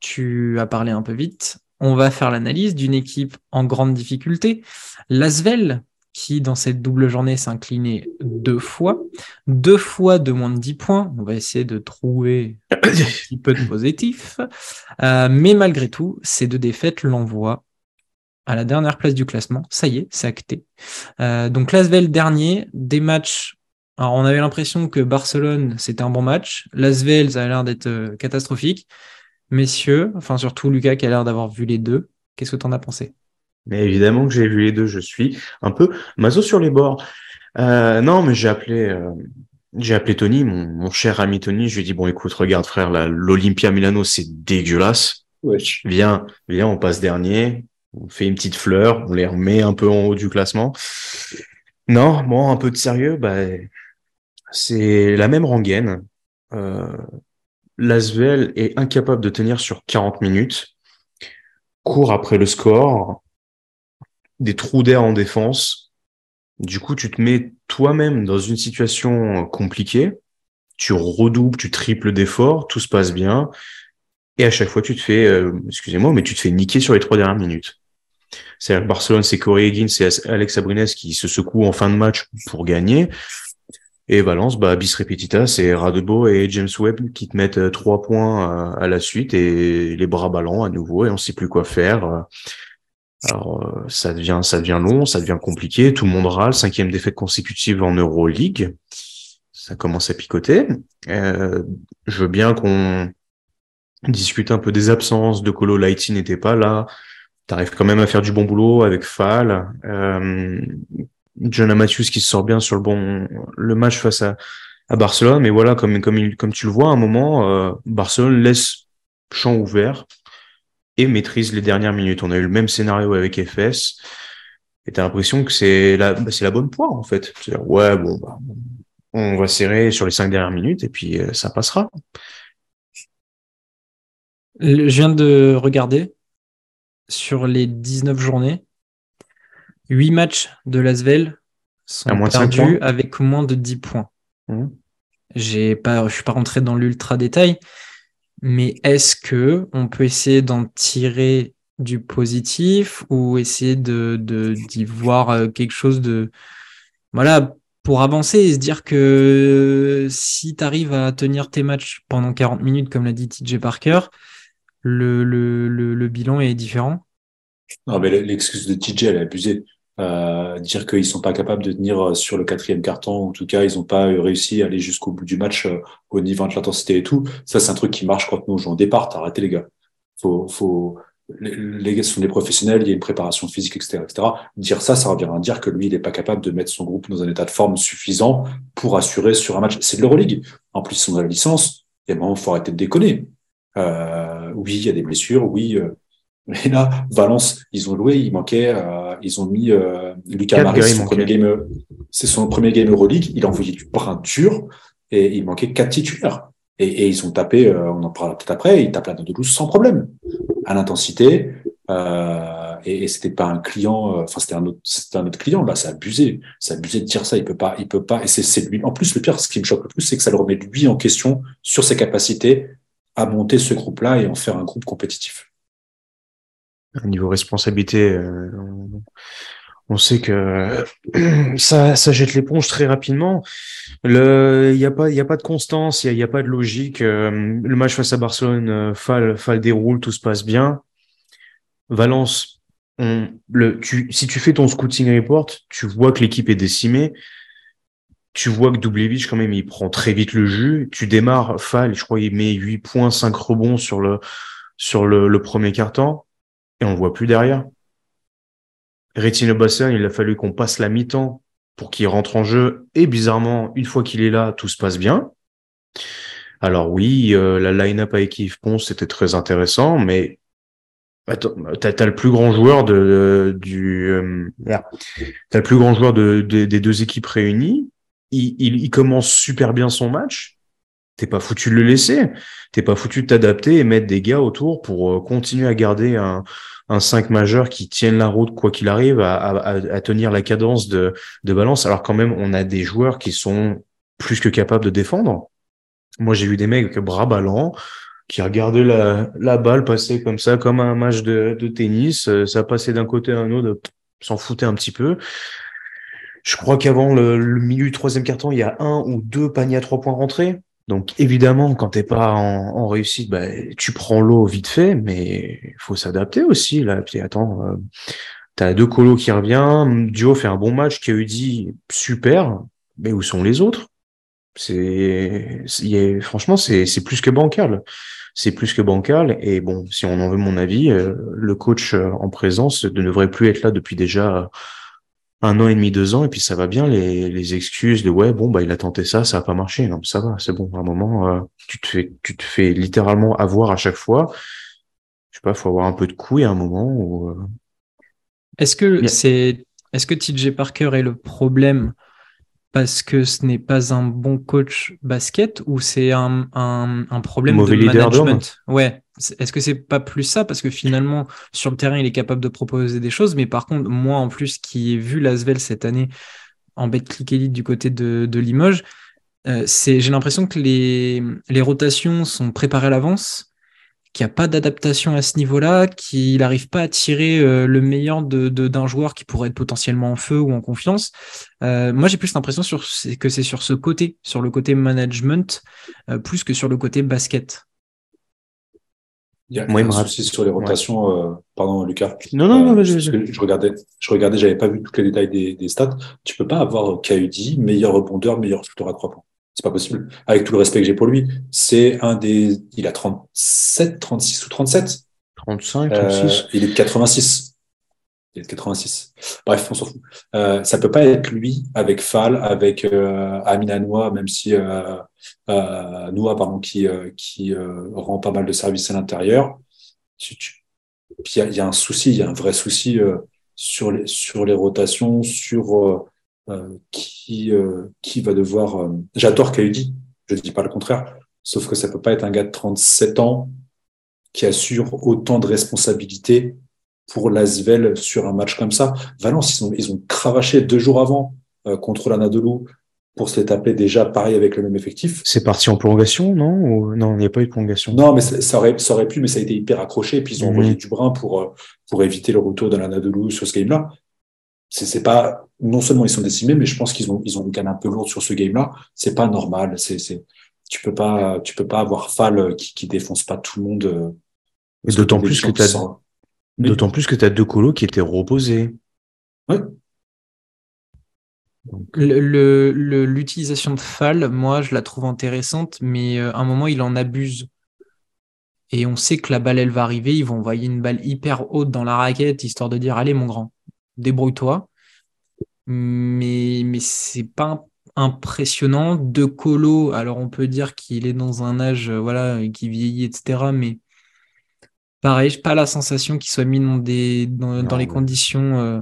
Speaker 1: tu as parlé un peu vite. On va faire l'analyse d'une équipe en grande difficulté. L'Asvel, qui, dans cette double journée, s'est incliné deux fois, deux fois de moins de 10 points. On va essayer de trouver un petit peu de positif. Euh, mais malgré tout, ces deux défaites l'envoient à la dernière place du classement. Ça y est, c'est acté. Euh, donc Lasvel dernier, des matchs. Alors on avait l'impression que Barcelone, c'était un bon match. Lasvel, ça a l'air d'être euh, catastrophique. Messieurs, enfin surtout Lucas qui a l'air d'avoir vu les deux. Qu'est-ce que tu en as pensé?
Speaker 2: Mais évidemment que j'ai vu les deux, je suis un peu maso sur les bords. Euh, non, mais j'ai appelé, euh, j'ai appelé Tony, mon, mon, cher ami Tony. Je lui ai dit bon, écoute, regarde frère, l'Olympia Milano, c'est dégueulasse.
Speaker 3: Wesh.
Speaker 2: Viens, viens, on passe dernier. On fait une petite fleur, on les remet un peu en haut du classement. Non, bon, un peu de sérieux, bah, c'est la même rengaine. Euh, L'Asvel est incapable de tenir sur 40 minutes, court après le score, des trous d'air en défense. Du coup, tu te mets toi-même dans une situation compliquée. Tu redoubles, tu triples d'efforts, tout se passe bien. Et à chaque fois, tu te fais, euh, excusez-moi, mais tu te fais niquer sur les trois dernières minutes. C'est-à-dire que Barcelone, c'est Corey Higgins et Alex Abrines qui se secouent en fin de match pour gagner. Et Valence, bah, bis repetita, c'est Radebo et James Webb qui te mettent trois points à la suite et les bras ballants à nouveau et on sait plus quoi faire. Alors euh, ça devient ça devient long, ça devient compliqué, tout le monde râle, cinquième défaite consécutive en Euroleague. ça commence à picoter. Euh, je veux bien qu'on discute un peu des absences. De Colo Lighty n'était pas là. T'arrives quand même à faire du bon boulot avec Fall. Euh, Jonah Matthews qui se sort bien sur le bon le match face à, à Barcelone. Mais voilà, comme comme comme tu le vois, à un moment, euh, Barcelone laisse champ ouvert et maîtrise les dernières minutes. On a eu le même scénario avec FS. Et t'as l'impression que c'est la, bah, c'est la bonne poire, en fait. Ouais, bon, bah, on va serrer sur les cinq dernières minutes et puis euh, ça passera.
Speaker 1: Je viens de regarder sur les 19 journées, 8 matchs de Lasvel sont
Speaker 2: moins
Speaker 1: perdus avec moins de 10 points.
Speaker 2: Mhm.
Speaker 1: J'ai pas, je suis pas rentré dans l'ultra détail, mais est-ce que on peut essayer d'en tirer du positif ou essayer de d'y voir euh, quelque chose de voilà pour avancer et se dire que si tu arrives à tenir tes matchs pendant 40 minutes comme l'a dit TJ Parker, le, le, le, le bilan est différent?
Speaker 3: Non, mais l'excuse de TJ, elle est abusée. Euh, dire qu'ils sont pas capables de tenir euh, sur le quatrième carton, en tout cas, ils ont pas euh, réussi à aller jusqu'au bout du match euh, au niveau de l'intensité et tout. Ça, c'est un truc qui marche quand nous on joue en départ. Arrêtez les gars. Faut, faut, les, gars sont des professionnels, il y a une préparation physique, etc., etc. Dire ça, ça revient à dire que lui, il est pas capable de mettre son groupe dans un état de forme suffisant pour assurer sur un match. C'est de l'Euroleague. En plus, ils sont dans la licence. Un moment, faut arrêter de déconner. Euh, oui, il y a des blessures. Oui, euh, mais là, Valence, ils ont loué, il manquait, euh, ils ont mis euh, Lucas Maris, son premier game, c'est son premier game Euroleague, il a envoyé du brin dur et il manquait quatre titulaires. Et, et ils ont tapé, euh, on en parlera peut-être après, ils tapent la 12 sans problème, à l'intensité. Euh, et, et c'était pas un client, euh, enfin c'était un autre, c'était un autre client. Là, c'est abusé, c'est abusé de dire ça. Il peut pas, il peut pas. Et c'est, c'est lui. En plus, le pire, ce qui me choque le plus, c'est que ça le remet lui en question sur ses capacités à monter ce groupe-là et en faire un groupe compétitif.
Speaker 2: Au niveau responsabilité, euh, on, sait que ça, ça jette l'éponge très rapidement. Il y a pas, y a pas de constance, il y a, pas de logique. Euh, le match face à Barcelone, euh, Fall, Fall déroule, tout se passe bien. Valence, on, le, tu, si tu fais ton scouting report, tu vois que l'équipe est décimée. Tu vois que Dubljevic, quand même, il prend très vite le jus. Tu démarres Fall, je crois, il met 8 points, 5 rebonds sur le, sur le, premier quart-temps et on le voit plus derrière. Retino Bassin, il a fallu qu'on passe la mi-temps pour qu'il rentre en jeu. Et bizarrement, une fois qu'il est là, tout se passe bien. Alors oui, euh, la line-up avec Yves Ponce, c'était très intéressant, mais attends, t'as, le plus grand joueur de, du, euh, merde. t'as le plus grand joueur de, de- des deux équipes réunies. Il, il, il commence super bien son match. T'es pas foutu de le laisser. T'es pas foutu de t'adapter et mettre des gars autour pour euh, continuer à garder un, un 5 majeur qui tienne la route quoi qu'il arrive, à, tenir la cadence de, balance. Alors quand même, on a des joueurs qui sont plus que capables de défendre. Moi, j'ai vu des mecs bras ballants qui regardaient la, balle passer comme ça, comme un match de, tennis. Euh, Ça passait d'un côté à un autre, s'en foutait un petit peu. Je crois qu'avant le, le milieu du troisième carton, il y a un ou deux paniers à trois points rentrés. Donc évidemment, quand t'es pas en, réussite, bah, tu prends l'eau vite fait, mais il faut s'adapter aussi. Là, puis attends, euh, t'as deux colos qui revient, Dio fait un bon match, qui a eu dit super, mais où sont les autres? C'est, franchement, c'est c'est plus que bancal. C'est plus que bancal. Et bon, si on en veut mon avis, euh, le coach euh, en présence ne devrait plus être là depuis déjà un an et demi, deux ans, et puis ça va bien les, les excuses de ouais, bon, bah il a tenté ça, ça a pas marché. Non, mais ça va, c'est bon. À un moment, euh, tu te fais, tu te fais littéralement avoir à chaque fois. Je sais pas, faut avoir un peu de couilles à un moment où. euh,
Speaker 1: Est-ce que c'est, est-ce que TJ Parker est le problème parce que ce n'est pas un bon coach basket ou c'est un, un, un problème
Speaker 2: Mauvais
Speaker 1: de
Speaker 2: leader
Speaker 1: management? Ouais. Est-ce que c'est pas plus ça? Parce que finalement, sur le terrain, il est capable de proposer des choses, mais par contre, moi, en plus, qui ai vu Lasvel cette année en Betclic Elite du côté de, Limoges, euh, j'ai l'impression que les, rotations sont préparées à l'avance, qu'il n'y a pas d'adaptation à ce niveau-là, qu'il n'arrive pas à tirer euh, le meilleur de, de- d'un joueur qui pourrait être potentiellement en feu ou en confiance. Euh, moi, j'ai plus l'impression que c'est sur ce côté, sur le côté management, plus que sur le côté basket.
Speaker 3: Il y a
Speaker 2: Moi, il
Speaker 3: un
Speaker 2: rappelle-
Speaker 3: souci sur les rotations. euh, pardon, Lucas.
Speaker 2: Non, non, non,
Speaker 3: Euh, parce
Speaker 2: vas-y.
Speaker 3: que je regardais, je regardais, j'avais pas vu tous les détails des, des stats. Tu peux pas avoir KUD, meilleur rebondeur, meilleur shooter à trois points. C'est pas possible. Avec tout le respect que j'ai pour lui, c'est un des. Il a 37, 36 ou 37
Speaker 2: 35,
Speaker 3: Euh,
Speaker 2: 36.
Speaker 3: il est de 86. Est de 86. Bref, on s'en fout. Euh, ça peut pas être lui avec Fall, avec euh, Amina Noah, même si euh, euh, pardon, qui euh, qui euh, rend pas mal de services à l'intérieur. Il y y a un souci, il y a un vrai souci euh, sur les sur les rotations, sur qui qui va devoir. J'adore Kaudi, je dis pas le contraire, sauf que ça peut pas être un gars de 37 ans qui assure autant de responsabilités pour l'Asvel sur un match comme ça. Valence, ils ont, ils ont cravaché deux jours avant euh, contre l'Anadolu pour se les taper déjà pareil avec le même effectif.
Speaker 2: C'est parti en prolongation, non? Ou- Non, il n'y a pas eu de prolongation.
Speaker 3: Non, mais ça, aurait, ça aurait pu, mais ça a été hyper accroché. Et puis ils ont envoyé du brin pour, euh, pour éviter le retour de l'Anadolu sur ce game-là. C'est c'est pas, non seulement ils sont décimés, mais je pense qu'ils ont, ils ont une canne un peu lourde sur ce game-là. C'est pas normal. C'est, c'est, tu peux pas, tu peux pas avoir Fall qui, qui défonce pas tout le monde. euh,
Speaker 2: d'autant plus que t'as- D'autant plus que tu as deux colos qui étaient reposés.
Speaker 1: Le- le- le- L'utilisation de Fall, moi, je la trouve intéressante, mais euh, à un moment, il en abuse. Et on sait que la balle, elle va arriver. Ils vont envoyer une balle hyper haute dans la raquette, histoire de dire, allez, mon grand, débrouille-toi. Mais, mais c'est pas impressionnant. De Colo, alors on peut dire qu'il est dans un âge, euh, voilà, qui vieillit, etc. Mais pareil, j'ai pas la sensation qu'il soit mis dans des, dans, les conditions euh,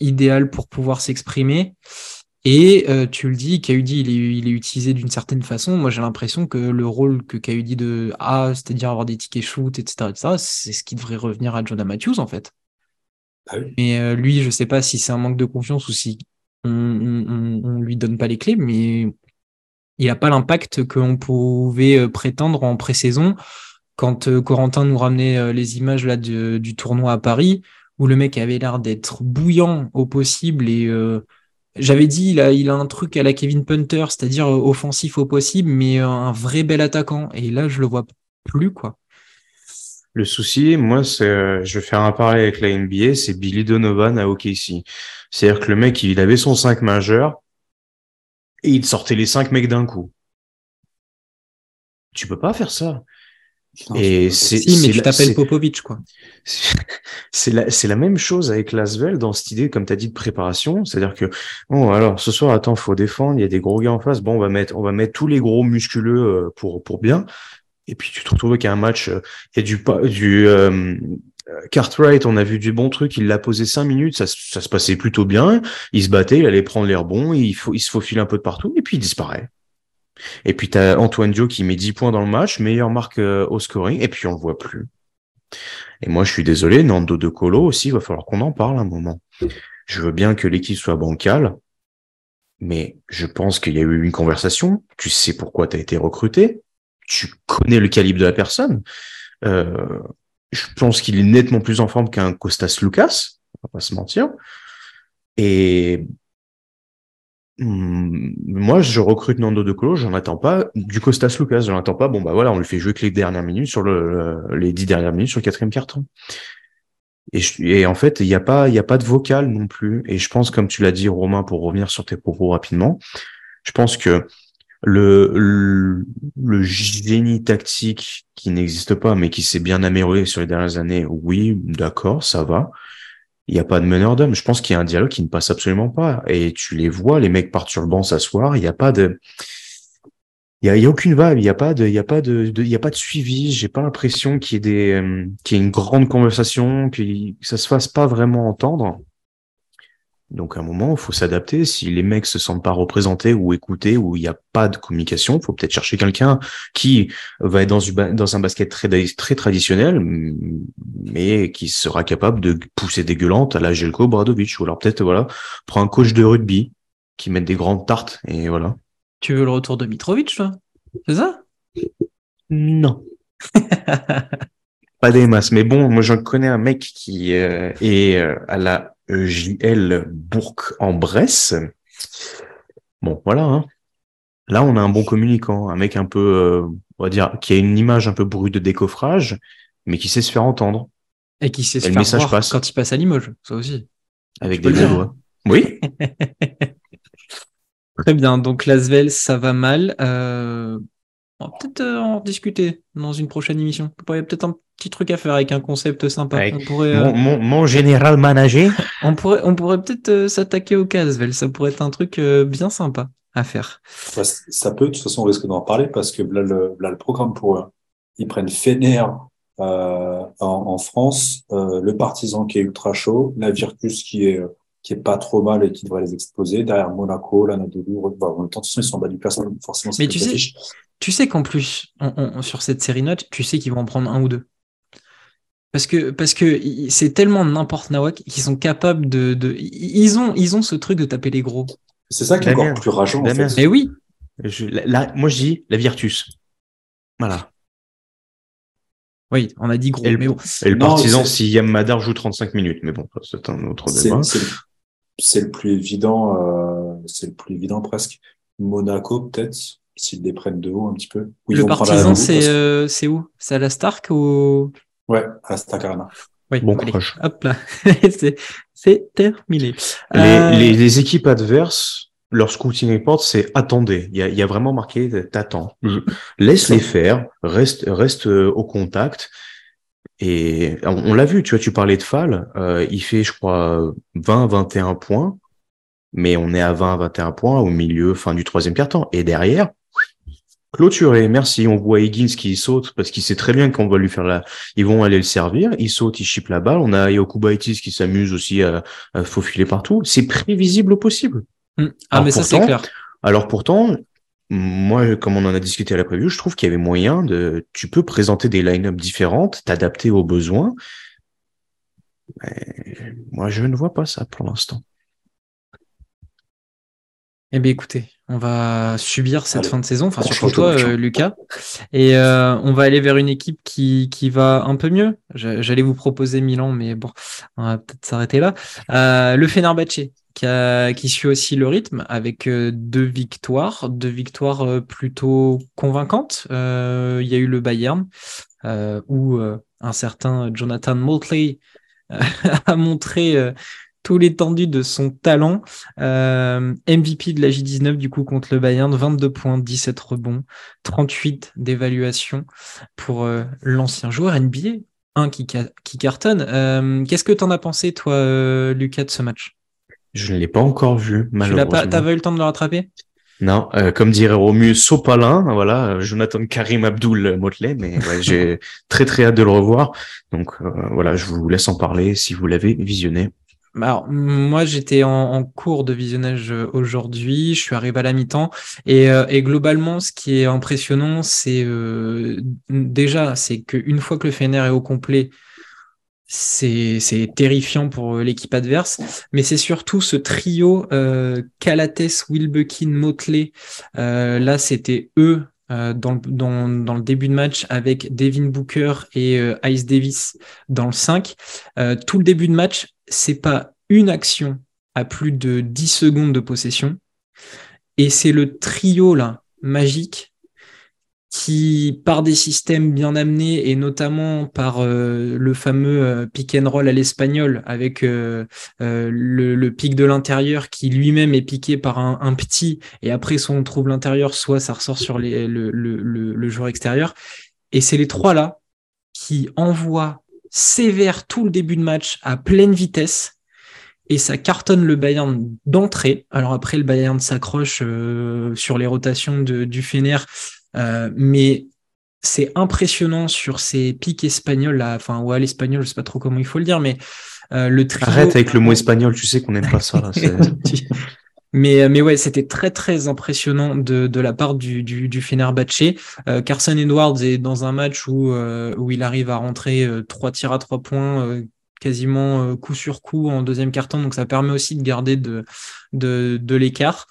Speaker 1: idéales pour pouvoir s'exprimer. Et euh, tu le dis, KUD, il est, il est utilisé d'une certaine façon. Moi, j'ai l'impression que le rôle que KUD de a, c'est-à-dire avoir des tickets shoot, etc., etc., c'est ce qui devrait revenir à Jonah Matthews, en fait.
Speaker 3: Ah oui.
Speaker 1: Mais euh, lui, je sais pas si c'est un manque de confiance ou si on, on, on- on lui donne pas les clés, mais il a pas l'impact qu'on pouvait prétendre en pré-saison quand euh, Corentin nous ramenait euh, les images là du tournoi à Paris où le mec avait l'air d'être bouillant au possible et euh, j'avais dit il a, a un truc à la Kevin Punter, c'est-à-dire offensif au possible, mais un vrai bel attaquant. Et là, je le vois plus quoi.
Speaker 2: Le souci, moi, c'est, je vais faire un parallèle avec la NBA, c'est Billy Donovan à OKC. C'est-à-dire que le mec, il avait son 5 majeur et il sortait les 5 mecs d'un coup. Tu peux pas faire ça. Et
Speaker 3: je-
Speaker 2: c'est,
Speaker 1: Si, mais
Speaker 2: c'est
Speaker 1: tu
Speaker 2: la-
Speaker 1: t'appelles
Speaker 2: c'est-
Speaker 1: Popovic quoi.
Speaker 2: c'est la, c'est la même chose avec Lasvel dans cette idée, comme tu as dit, de préparation. C'est-à-dire que, bon, alors, ce soir, attends, faut défendre, il y a des gros gars en face. Bon, on va mettre, on va mettre tous les gros musculeux euh, pour, pour bien. Et puis, tu te retrouves avec un match, euh, il y a du, du, euh, Cartwright, on a vu du bon truc, il l'a posé cinq minutes, ça, se- ça se passait plutôt bien. Il se battait, il allait prendre les rebonds, il, faut, il se faufile un peu de partout, et puis il disparaît. Et puis t'as Antoine Dio qui met 10 points dans le match, meilleure marque euh, au scoring, et puis on le voit plus. Et moi, je suis désolé, Nando De Colo aussi, il va falloir qu'on en parle un moment. Je veux bien que l'équipe soit bancale, mais je pense qu'il y a eu une conversation. Tu sais pourquoi tu as été recruté. Tu connais le calibre de la personne. Euh, je pense qu'il est nettement plus en forme qu'un Costas Lucas, on va pas se mentir. Et moi, je recrute Nando De Colo, j'en attends pas du Costas Lucas, j'en attends pas. Bon bah voilà, on lui fait jouer que les dernières minutes sur le, le- les dix dernières minutes sur le quatrième carton. Et, je- et en fait, il n'y a pas, il a pas de vocal non plus. Et je pense, comme tu l'as dit, Romain, pour revenir sur tes propos rapidement, je pense que le, le, le génie tactique qui n'existe pas, mais qui s'est bien amélioré sur les dernières années, oui, d'accord, ça va. Il n'y a pas de meneur d'homme. Je pense qu'il y a un dialogue qui ne passe absolument pas. Et tu les vois, les mecs partent sur le banc s'asseoir. Il n'y a pas de, il y a, aucune vibe. Il n'y a pas de, il y a pas de, de- il y a pas de suivi. J'ai pas l'impression qu'il y ait des, euh, qu'il y ait une grande conversation, que ça se fasse pas vraiment entendre. Donc à un moment, il faut s'adapter. Si les mecs se sentent pas représentés ou écoutés, ou il n'y a pas de communication, il faut peut-être chercher quelqu'un qui va être dans, un basket très, très traditionnel, mais qui sera capable de pousser des gueulantes à la Jelko Bradovic. Ou alors peut-être, voilà, prends un coach de rugby qui met des grandes tartes, et voilà.
Speaker 1: Tu veux le retour de Mitrovic, toi? C'est ça?
Speaker 2: Non. Pas des masses. Mais bon, moi, j'en connais un mec qui euh, est euh, à la JL Bourg-en-Bresse. Bon, voilà. hein. Là, on a un bon communicant, un mec un peu, euh, on va dire, qui a une image un peu brute de décoffrage, mais qui sait se faire entendre
Speaker 1: Et qui sait
Speaker 2: Et
Speaker 1: se
Speaker 2: le
Speaker 1: faire
Speaker 2: message
Speaker 1: voir
Speaker 2: passe.
Speaker 1: quand il passe à Limoges, ça aussi.
Speaker 2: avec des gros doigts. Oui.
Speaker 1: Très bien, donc Lasvel, ça va mal. Euh, on va peut-être euh, en discuter dans une prochaine émission. Y a peut-être un petit truc à faire avec un concept sympa.
Speaker 2: Avec
Speaker 1: on pourrait, euh,
Speaker 2: Mon, mon, mon général manager.
Speaker 1: on pourrait, on pourrait peut-être euh, s'attaquer au cas Lasvel. Ça pourrait être un truc euh, bien sympa à faire.
Speaker 3: Ouais, ça peut, de toute façon, on risque d'en parler parce que là, le, là, le programme pour eux, ils prennent Fener euh, en, en France, euh, le Partisan qui est ultra chaud, la Virtus qui est, qui est pas trop mal et qui devrait les exploser, derrière Monaco, l'Anadolu, bah, en même temps, de toute façon, ils sont en bas du classement, forcément,
Speaker 1: Mais tu sais-. Tu sais qu'en plus, on- on- sur cette série note, tu sais qu'ils vont en prendre un ou deux. Parce que, parce que c'est tellement n'importe nawak qu'ils sont capables de, de, ils ont, ils ont ce truc de taper les gros.
Speaker 3: C'est ça qui est encore plus rageant, en fait.
Speaker 1: Mais oui,
Speaker 2: Je, la- la- moi, je dis la Virtus. Voilà.
Speaker 1: oui, on a dit gros.
Speaker 2: Et le-
Speaker 1: mais bon.
Speaker 2: Et le
Speaker 3: Non,
Speaker 2: partisan, si Yam Madar joue 35 minutes. Mais bon, c'est un autre
Speaker 3: C'est
Speaker 2: débat.
Speaker 3: c'est le- plus évident, euh, c'est le plus évident presque. Monaco, peut-être, s'ils les prennent de haut un petit peu. Ou
Speaker 1: Le partisan, c'est, euh, c'est où? C'est à la Stark ou?
Speaker 3: Ouais, Arena.
Speaker 1: Oui,
Speaker 2: Bon
Speaker 1: allez,
Speaker 2: courage.
Speaker 1: Hop là. c'est, c'est terminé.
Speaker 2: Les,
Speaker 1: Euh,
Speaker 2: les, les équipes adverses, leur scouting report, c'est attendez. Il y a, il y a vraiment marqué t'attends. Je- Laisse les faire, reste, reste euh, au contact. Et on, on l'a vu, tu vois, tu parlais de Fall, euh, il fait, je crois, 20, 21 points, mais on est à 20, 21 points au milieu, fin du troisième quart-temps. Et derrière, clôturé, merci. On voit Higgins qui saute parce qu'il sait très bien qu'on va lui faire la, ils vont aller le servir. Il saute, il chip la balle. On a Yokubaitis qui s'amuse aussi à, à faufiler partout. C'est prévisible au possible.
Speaker 1: hmm. Ah,
Speaker 2: Alors
Speaker 1: mais ça, c'est
Speaker 2: pourtant-
Speaker 1: clair.
Speaker 2: Alors pourtant, moi, comme on en a discuté à la preview, je trouve qu'il y avait moyen de, tu peux présenter des line-up différentes, t'adapter aux besoins. Mais moi, je ne vois pas ça pour l'instant.
Speaker 1: Eh bien, écoutez, on va subir cette
Speaker 3: Allez,
Speaker 1: fin de saison, enfin surtout toi, euh, Lucas, et euh, on va aller vers une équipe qui, qui va un peu mieux. J'a- J'allais vous proposer Milan, mais bon, on va peut-être s'arrêter là. Euh, le Fenerbahçe, qui, a, qui suit aussi le rythme avec deux victoires, deux victoires plutôt convaincantes. Il y a eu le Bayern, où un certain Jonathan Motley a montré tout l'étendue de son talent. Euh, MVP de la J19 du coup contre le Bayern, 22 points, 17 rebonds, 38 d'évaluation pour euh, l'ancien joueur NBA, un qui, ca- qui cartonne. Euh, Qu'est-ce que tu en as pensé toi, Lucas, de ce match?
Speaker 2: Je ne l'ai pas encore vu,
Speaker 1: Tu
Speaker 2: malheureusement.
Speaker 1: pas, t'avais eu le temps de le rattraper?
Speaker 2: Non, euh, comme dirait Romus, Sopalin, voilà, Jonathan Karim Abdul Motley, mais ouais, j'ai très très hâte de le revoir. Donc euh, voilà, je vous laisse en parler si vous l'avez visionné.
Speaker 1: Bah Alors, moi, j'étais en, cours de visionnage aujourd'hui. Je suis arrivé à la mi-temps. Et, globalement, ce qui est impressionnant, c'est déjà, c'est qu'une fois que le Fener est au complet, c'est terrifiant pour l'équipe adverse. Mais c'est surtout ce trio euh, Wilbekin, Motley. Euh, là, c'était eux. Euh, Dans le, début de match avec Devin Booker et euh, Ice Davis dans le 5. Euh, tout le début de match, c'est pas une action à plus de 10 secondes de possession. Et c'est le trio là, magique, qui, par des systèmes bien amenés, et notamment par euh, le fameux euh, pick and roll à l'espagnol, avec euh, euh, le, le pic de l'intérieur qui lui-même est piqué par un, un petit, et après soit on trouve l'intérieur, soit ça ressort sur les, le, le, le, le joueur extérieur. Et c'est les trois là qui envoient sévère tout le début de match à pleine vitesse et ça cartonne le Bayern d'entrée. Alors après, le Bayern s'accroche euh, sur les rotations de, du Fener, euh, mais c'est impressionnant sur ces pics espagnols, là, enfin, ou à l'espagnol, je sais pas trop comment il faut le dire, mais euh, le trio.
Speaker 2: Arrête avec le mot espagnol, tu sais qu'on n'aime pas ça. Là,
Speaker 1: mais, mais ouais, c'était très très impressionnant de, de la part du, du, du Fenerbahçe. Euh, Carson Edwards est dans un match où, euh, où il arrive à rentrer euh, trois tirs à trois points, euh, quasiment euh, coup sur coup en deuxième carton, donc ça permet aussi de garder de, de, de l'écart.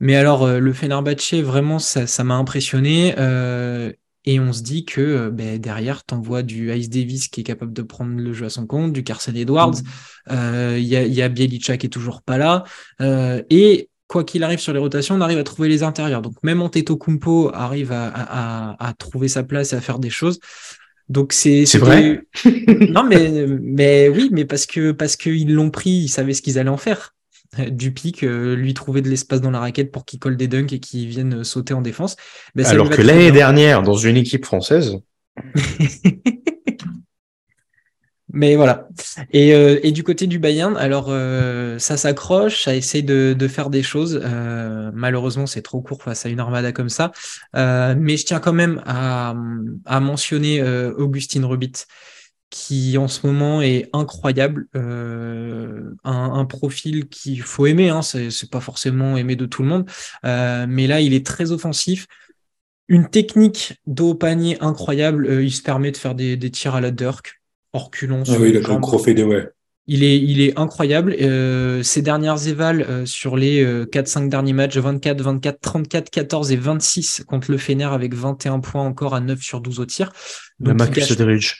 Speaker 1: Mais alors, euh, le Fenerbahçe, vraiment, ça ça m'a impressionné. euh, et on se dit que euh, ben, derrière, t'envoies du Ice Davis qui est capable de prendre le jeu à son compte, du Carson Edwards. euh, Il y, a, y a Bielica qui est toujours pas là. euh, et quoi qu'il arrive sur les rotations, on arrive à trouver les intérieurs. Donc même Antetokounmpo arrive à, à, à, à trouver sa place et à faire des choses. Donc c'est
Speaker 2: vrai?
Speaker 1: Non mais mais oui mais parce que parce qu'ils l'ont pris ils savaient ce qu'ils allaient en faire du pic, lui trouver de l'espace dans la raquette pour qu'il colle des dunks et qu'il vienne sauter en défense.
Speaker 2: Ben, Alors que l'année dernière, dans une équipe française.
Speaker 1: Mais voilà. Et, euh, et, du côté du Bayern, alors euh, ça s'accroche, ça essaye de, de, faire des choses. Euh, malheureusement, c'est trop court face à une armada comme ça. mais je tiens quand même à, à mentionner Augustine Rubit, qui en ce moment est incroyable. Un, un, profil qu'il faut aimer, hein, c'est pas forcément aimé de tout le monde. mais là, il est très offensif. Une technique d'eau au panier incroyable. il se permet de faire des, des tirs à la Dirk reculons.
Speaker 3: Ah oui, il a ouais.
Speaker 1: Il est, il est incroyable. Euh, ses dernières évals euh, sur les 4-5 euh, derniers matchs, 24, 24, 34, 14 et 26 contre le Fener avec 21 points encore à 9 sur 12 au tir.
Speaker 2: Donc, il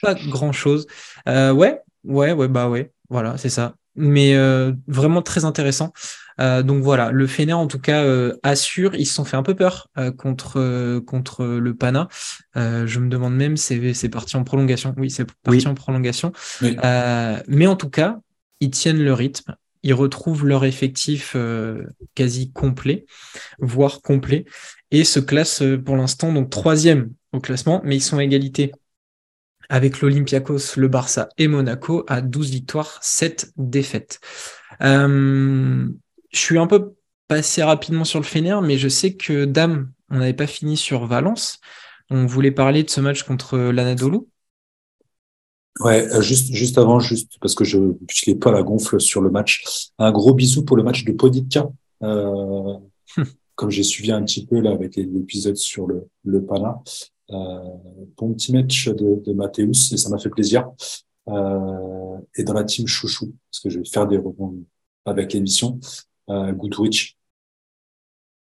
Speaker 1: pas grand chose. ouais, ouais, ouais, bah ouais. Voilà, c'est ça. Mais vraiment très intéressant. Euh, donc voilà, le Fener en tout cas euh, assure. Ils se sont fait un peu peur euh, contre contre le Pana. je me demande même c'est c'est parti en prolongation. Oui, c'est parti en prolongation. mais en tout cas, ils tiennent le rythme. Ils retrouvent leur effectif quasi complet, voire complet, et se classent pour l'instant donc troisième au classement, mais ils sont à égalité avec l'Olympiakos, le Barça et Monaco à 12 victoires, 7 défaites. Euh, je suis un peu passé rapidement sur le Fener, mais je sais que Dame, on n'avait pas fini sur Valence. On voulait parler de ce match contre l'Anadolu.
Speaker 3: Ouais, euh, juste, juste avant, juste parce que je n'ai pas la gonfle sur le match. Un gros bisou pour le match de Poditka. Euh, comme j'ai suivi un petit peu là avec l'épisode sur le, le Pana. Euh, bon petit match de, de Mathéus et ça m'a fait plaisir. Euh, et dans la team chouchou, parce que je vais faire des rebonds avec l'émission. Euh, Goodrich.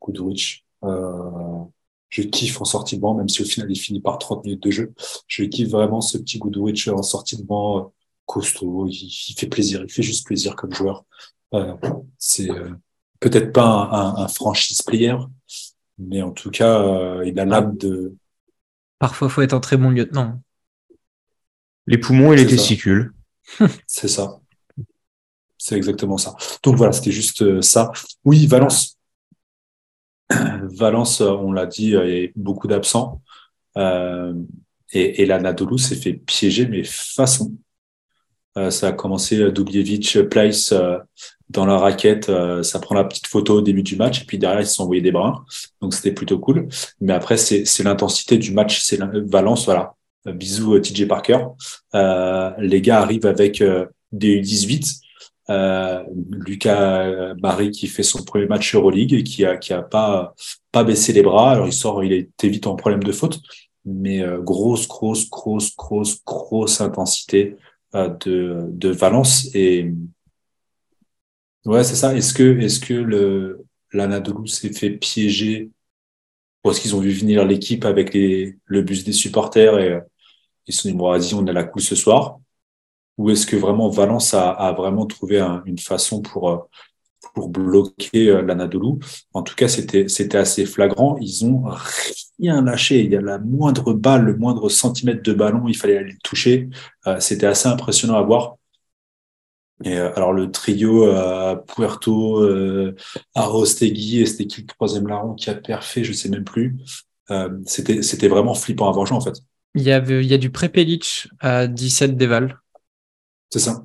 Speaker 3: Goodrich. Euh, je kiffe en sortie de banc, même si au final il finit par 30 minutes de jeu. Je kiffe vraiment ce petit Goodrich en sortie de banc euh, costaud. Il, fait plaisir, il fait juste plaisir comme joueur. Euh, c'est euh, peut-être pas un, un, franchise player, mais en tout cas, il a l'âme de.
Speaker 1: Parfois, faut être un très bon lieutenant.
Speaker 2: Les poumons et les testicules.
Speaker 3: C'est ça. C'est exactement ça. Donc voilà, c'était juste euh, ça. Oui, Valence. Valence, euh, on l'a dit, euh, il y a beaucoup d'absents. Et, et s'est fait piéger, mais façon. Ça a commencé Dubljevic Place dans la raquette. ça prend la petite photo au début du match. Et puis derrière, ils se sont envoyés des brins. Donc c'était plutôt cool. Mais après, c'est l'intensité du match. Valence, voilà. Bisous TJ Parker. les gars arrivent avec des U18 euh, Lucas Barry qui fait son premier match Euroleague et qui a qui a pas pas baissé les bras. Alors il sort, il était vite en problème de faute, mais euh, grosse grosse grosse grosse grosse intensité euh, de de Valence et ouais c'est ça. Est-ce que est-ce que le l'Anadolu s'est fait piéger? Parce qu'ils ont vu venir l'équipe avec les, le bus des supporters et ils se sont dit bon vas-y on a la cool ce soir ou est-ce que vraiment Valence a, vraiment trouvé une façon pour euh, pour bloquer euh, l'Anadolu? En tout cas, c'était c'était assez flagrant. Ils ont rien lâché. Il y a la moindre balle, le moindre centimètre de ballon, il fallait aller le toucher. Euh, c'était assez impressionnant à voir. Et alors le trio Puerto, euh, Arostegui et c'était qui le troisième larron qui a perfait, je sais même plus. c'était c'était vraiment flippant à voir en fait.
Speaker 1: Il y avait il y a du Prepelic à 17 déval.
Speaker 3: C'est ça.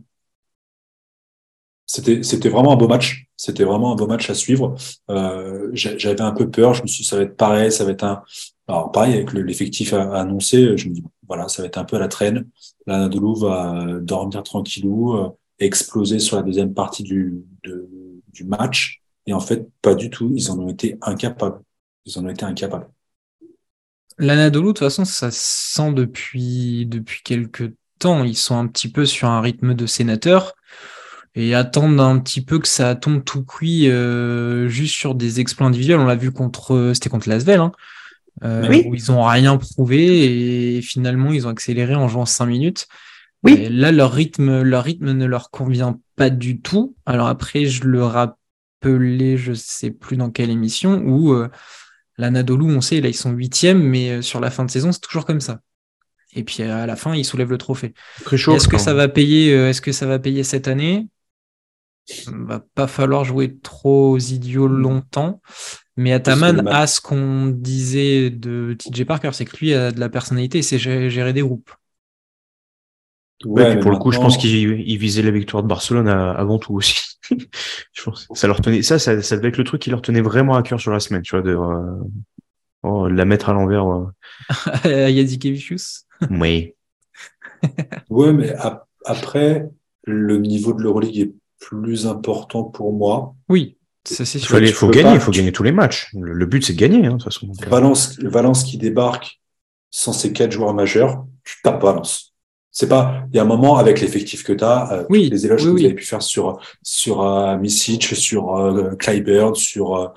Speaker 3: C'était, vraiment un beau match. C'était vraiment un beau match à suivre. Euh, j'avais un peu peur. Je me suis dit, ça va être pareil. Ça va être un. Alors, pareil, avec l'effectif annoncé, je me dis, voilà, ça va être un peu à la traîne. L'Anadolu va dormir tranquillou, euh, exploser sur la deuxième partie du, du match. Et en fait, pas du tout. Ils en ont été incapables. Ils en ont été incapables.
Speaker 1: L'Anadolu, de toute façon, ça sent depuis, depuis quelques ils sont un petit peu sur un rythme de sénateur et attendent un petit peu que ça tombe tout cuit euh, juste sur des exploits individuels. On l'a vu contre, c'était contre Lasvel, hein, euh, où ils ont rien prouvé et finalement ils ont accéléré en jouant 5 minutes. Oui. là, leur rythme, leur rythme ne leur convient pas du tout. Alors après, je le rappelais, je sais plus dans quelle émission, où euh, l'Anadolu, on sait, là ils sont huitièmes, mais sur la fin de saison, c'est toujours comme ça et puis à la fin, il soulève le trophée. Est-ce que ça va payer euh, Est-ce que ça va payer cette année? Va pas falloir jouer trop aux idiots longtemps. Mais Ataman a ce qu'on disait de TJ Parker, c'est que lui a de la personnalité et c'est gérer des groupes.
Speaker 2: Ouais, pour le coup, je pense qu'il visait la victoire de Barcelone avant tout aussi. je pense ça leur tenait, ça, ça, ça, devait être le truc qui leur tenait vraiment à cœur sur la semaine, tu vois, de euh, oh, la mettre à l'envers.
Speaker 1: Yazikevicius.
Speaker 2: oui.
Speaker 3: ouais, mais après, le niveau de l'Euroleague est plus important pour moi.
Speaker 1: Oui, ça c'est
Speaker 2: sûr. Il faut, gagner, il faut gagner tous les matchs. Le, but, c'est de gagner, hein, de toute façon.
Speaker 3: Valence, Valence qui débarque sans ces quatre joueurs majeurs, tu tapes Valence. C'est pas, il y a un moment avec l'effectif que tu as, euh, oui, les éloges que vous avez pu faire sur sur euh, Misic, sur euh, Clyburn, sur euh,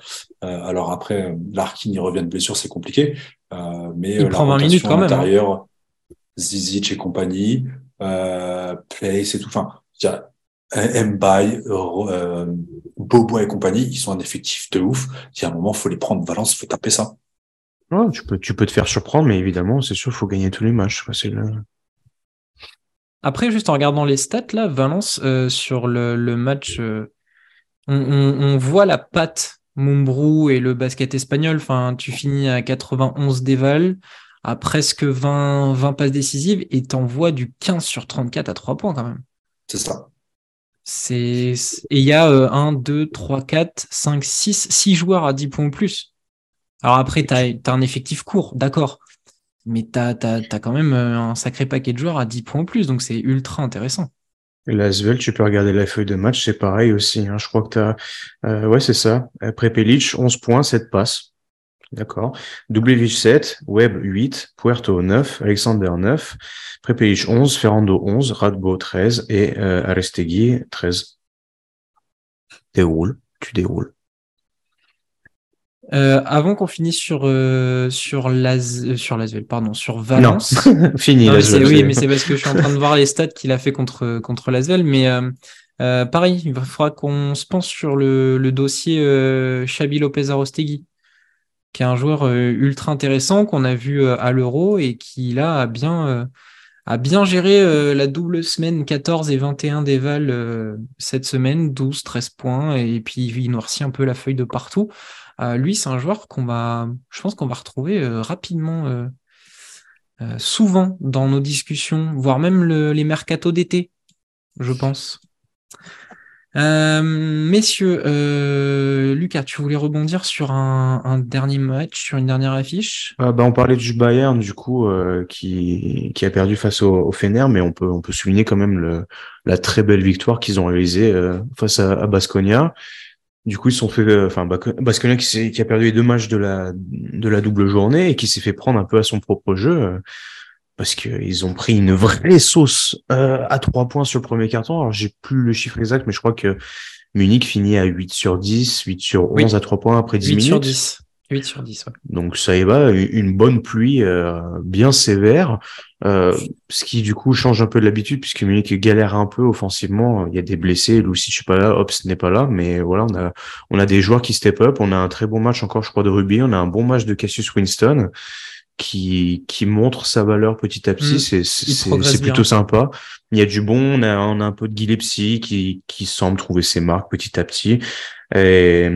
Speaker 3: alors après Larkin il revient de blessure, c'est compliqué, mais
Speaker 1: il prend 20 minutes quand même.
Speaker 3: Hein. Zizic et compagnie, Place et tout. Enfin, il y a Mbaye, Bobo et compagnie, ils sont un effectif de ouf. Il y a un moment, faut les prendre Valence, faut taper ça.
Speaker 2: Ouais, tu peux, tu peux te faire surprendre, mais évidemment, c'est sûr, il faut gagner tous les matchs. C'est le,
Speaker 1: après, juste en regardant les stats, là, Valence, euh, sur le, match, euh, on, voit la patte Mumbrou et le basket espagnol. Enfin, tu finis à 91 déval, à presque 20, 20 passes décisives, et t'envoies du 15 sur 34 à 3 points quand même.
Speaker 3: C'est ça.
Speaker 1: C'est... Et il y a 1, 2, 3, 4, 5, 6, 6 joueurs à 10 points ou plus. Alors après, tu as, un effectif court, d'accord mais tu as, quand même euh, un sacré paquet de joueurs à 10 points en plus, donc c'est ultra intéressant.
Speaker 2: L'Asvel, tu peux regarder la feuille de match, c'est pareil aussi. Hein. Je crois que tu as. Euh, ouais, c'est ça. Prepelic, 11 points, 7 passes. D'accord. Dublevic 7, Webb 8, Puerto 9, Alexander 9, Prepelic 11, Ferrando 11, Radbo 13 et euh, Arestegui 13. Déroule, tu déroules.
Speaker 1: Euh, avant qu'on finisse sur euh, sur Laz euh, sur Lasvel, pardon, sur Valence.
Speaker 2: Non. Fini.
Speaker 1: oui, mais c'est parce que je suis en train de voir les stats qu'il a fait contre contre Lasvel. Mais euh, pareil, il faudra qu'on se pense sur le, le dossier Chabi Lopez Arostegui, qui est un joueur ultra intéressant qu'on a vu à l'Euro et qui là a bien a bien géré la double semaine 14 et 21 d'éval cette semaine, 12, 13 points, et puis il noircit un peu la feuille de partout. Euh, lui, c'est un joueur qu'on va, je pense qu'on va retrouver euh, rapidement, euh, souvent dans nos discussions, voire même les mercatos d'été, je pense. messieurs, Lucas, tu voulais rebondir sur un, dernier match, sur une dernière affiche?
Speaker 2: Bah, On parlait du Bayern, du coup, qui, a perdu face au, Fener, mais on peut, souligner quand même la très belle victoire qu'ils ont réalisée face à, à Basconia. Du coup, ils sont fait, euh, enfin, Basconia qui, qui, a perdu les deux matchs de la, de la double journée et qui s'est fait prendre un peu à son propre jeu euh, parce qu'ils ont pris une vraie sauce euh, à trois points sur le premier carton. Alors, j'ai plus le chiffre exact, mais je crois que Munich finit à 8 sur 10, 8 sur 11 à trois points après 10 8 minutes. Sur
Speaker 1: 10. 8 sur 10, ouais.
Speaker 2: Donc ça y va, une bonne pluie euh, bien sévère, euh, ce qui du coup change un peu de l'habitude puisque Munich galère un peu offensivement. Il y a des blessés, Lucy je suis pas là, Ops n'est pas là, mais voilà, on a on a des joueurs qui step up. On a un très bon match encore, je crois, de rugby. On a un bon match de Cassius Winston qui qui montre sa valeur petit à petit. Mm. C'est c'est plutôt sympa. Il y a du bon. On a on a un peu de Gillespie qui qui semble trouver ses marques petit à petit. Et,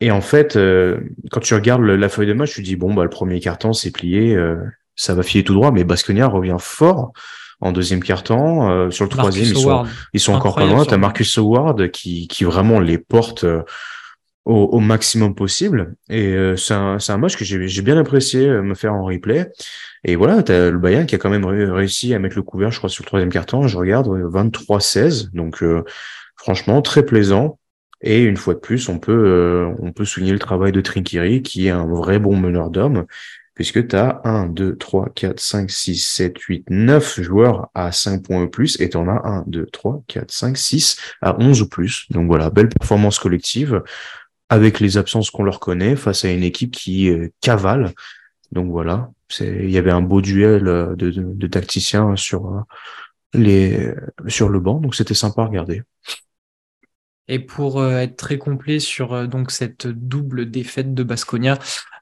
Speaker 2: et en fait, euh, quand tu regardes la feuille de match, tu dis bon bah le premier carton c'est plié, euh, ça va filer tout droit, mais Basconia revient fort en deuxième carton. Euh, sur le troisième, ils sont, ils sont encore pas loin. T'as Marcus Howard qui, qui vraiment les porte au, au, maximum possible. Et c'est un, un, match que j'ai bien apprécié me faire en replay. Et voilà, t'as le Bayern qui a quand même réussi à mettre le couvert, je crois, sur le troisième carton. Je regarde 23-16, donc franchement très plaisant. Et une fois de plus, on peut, euh, on peut souligner le travail de Trinkiri, qui est un vrai bon meneur d'hommes, puisque tu as 1, 2, 3, 4, 5, 6, 7, 8, 9 joueurs à 5 points ou plus, et tu en as 1, 2, 3, 4, 5, 6 à 11 ou plus. Donc voilà, belle performance collective, avec les absences qu'on leur connaît, face à une équipe qui euh, cavale. Donc voilà, il y avait un beau duel euh, de, de, de tacticiens sur, les, sur le banc, donc c'était sympa à regarder.
Speaker 1: Et pour euh, être très complet sur euh, donc cette double défaite de Basconia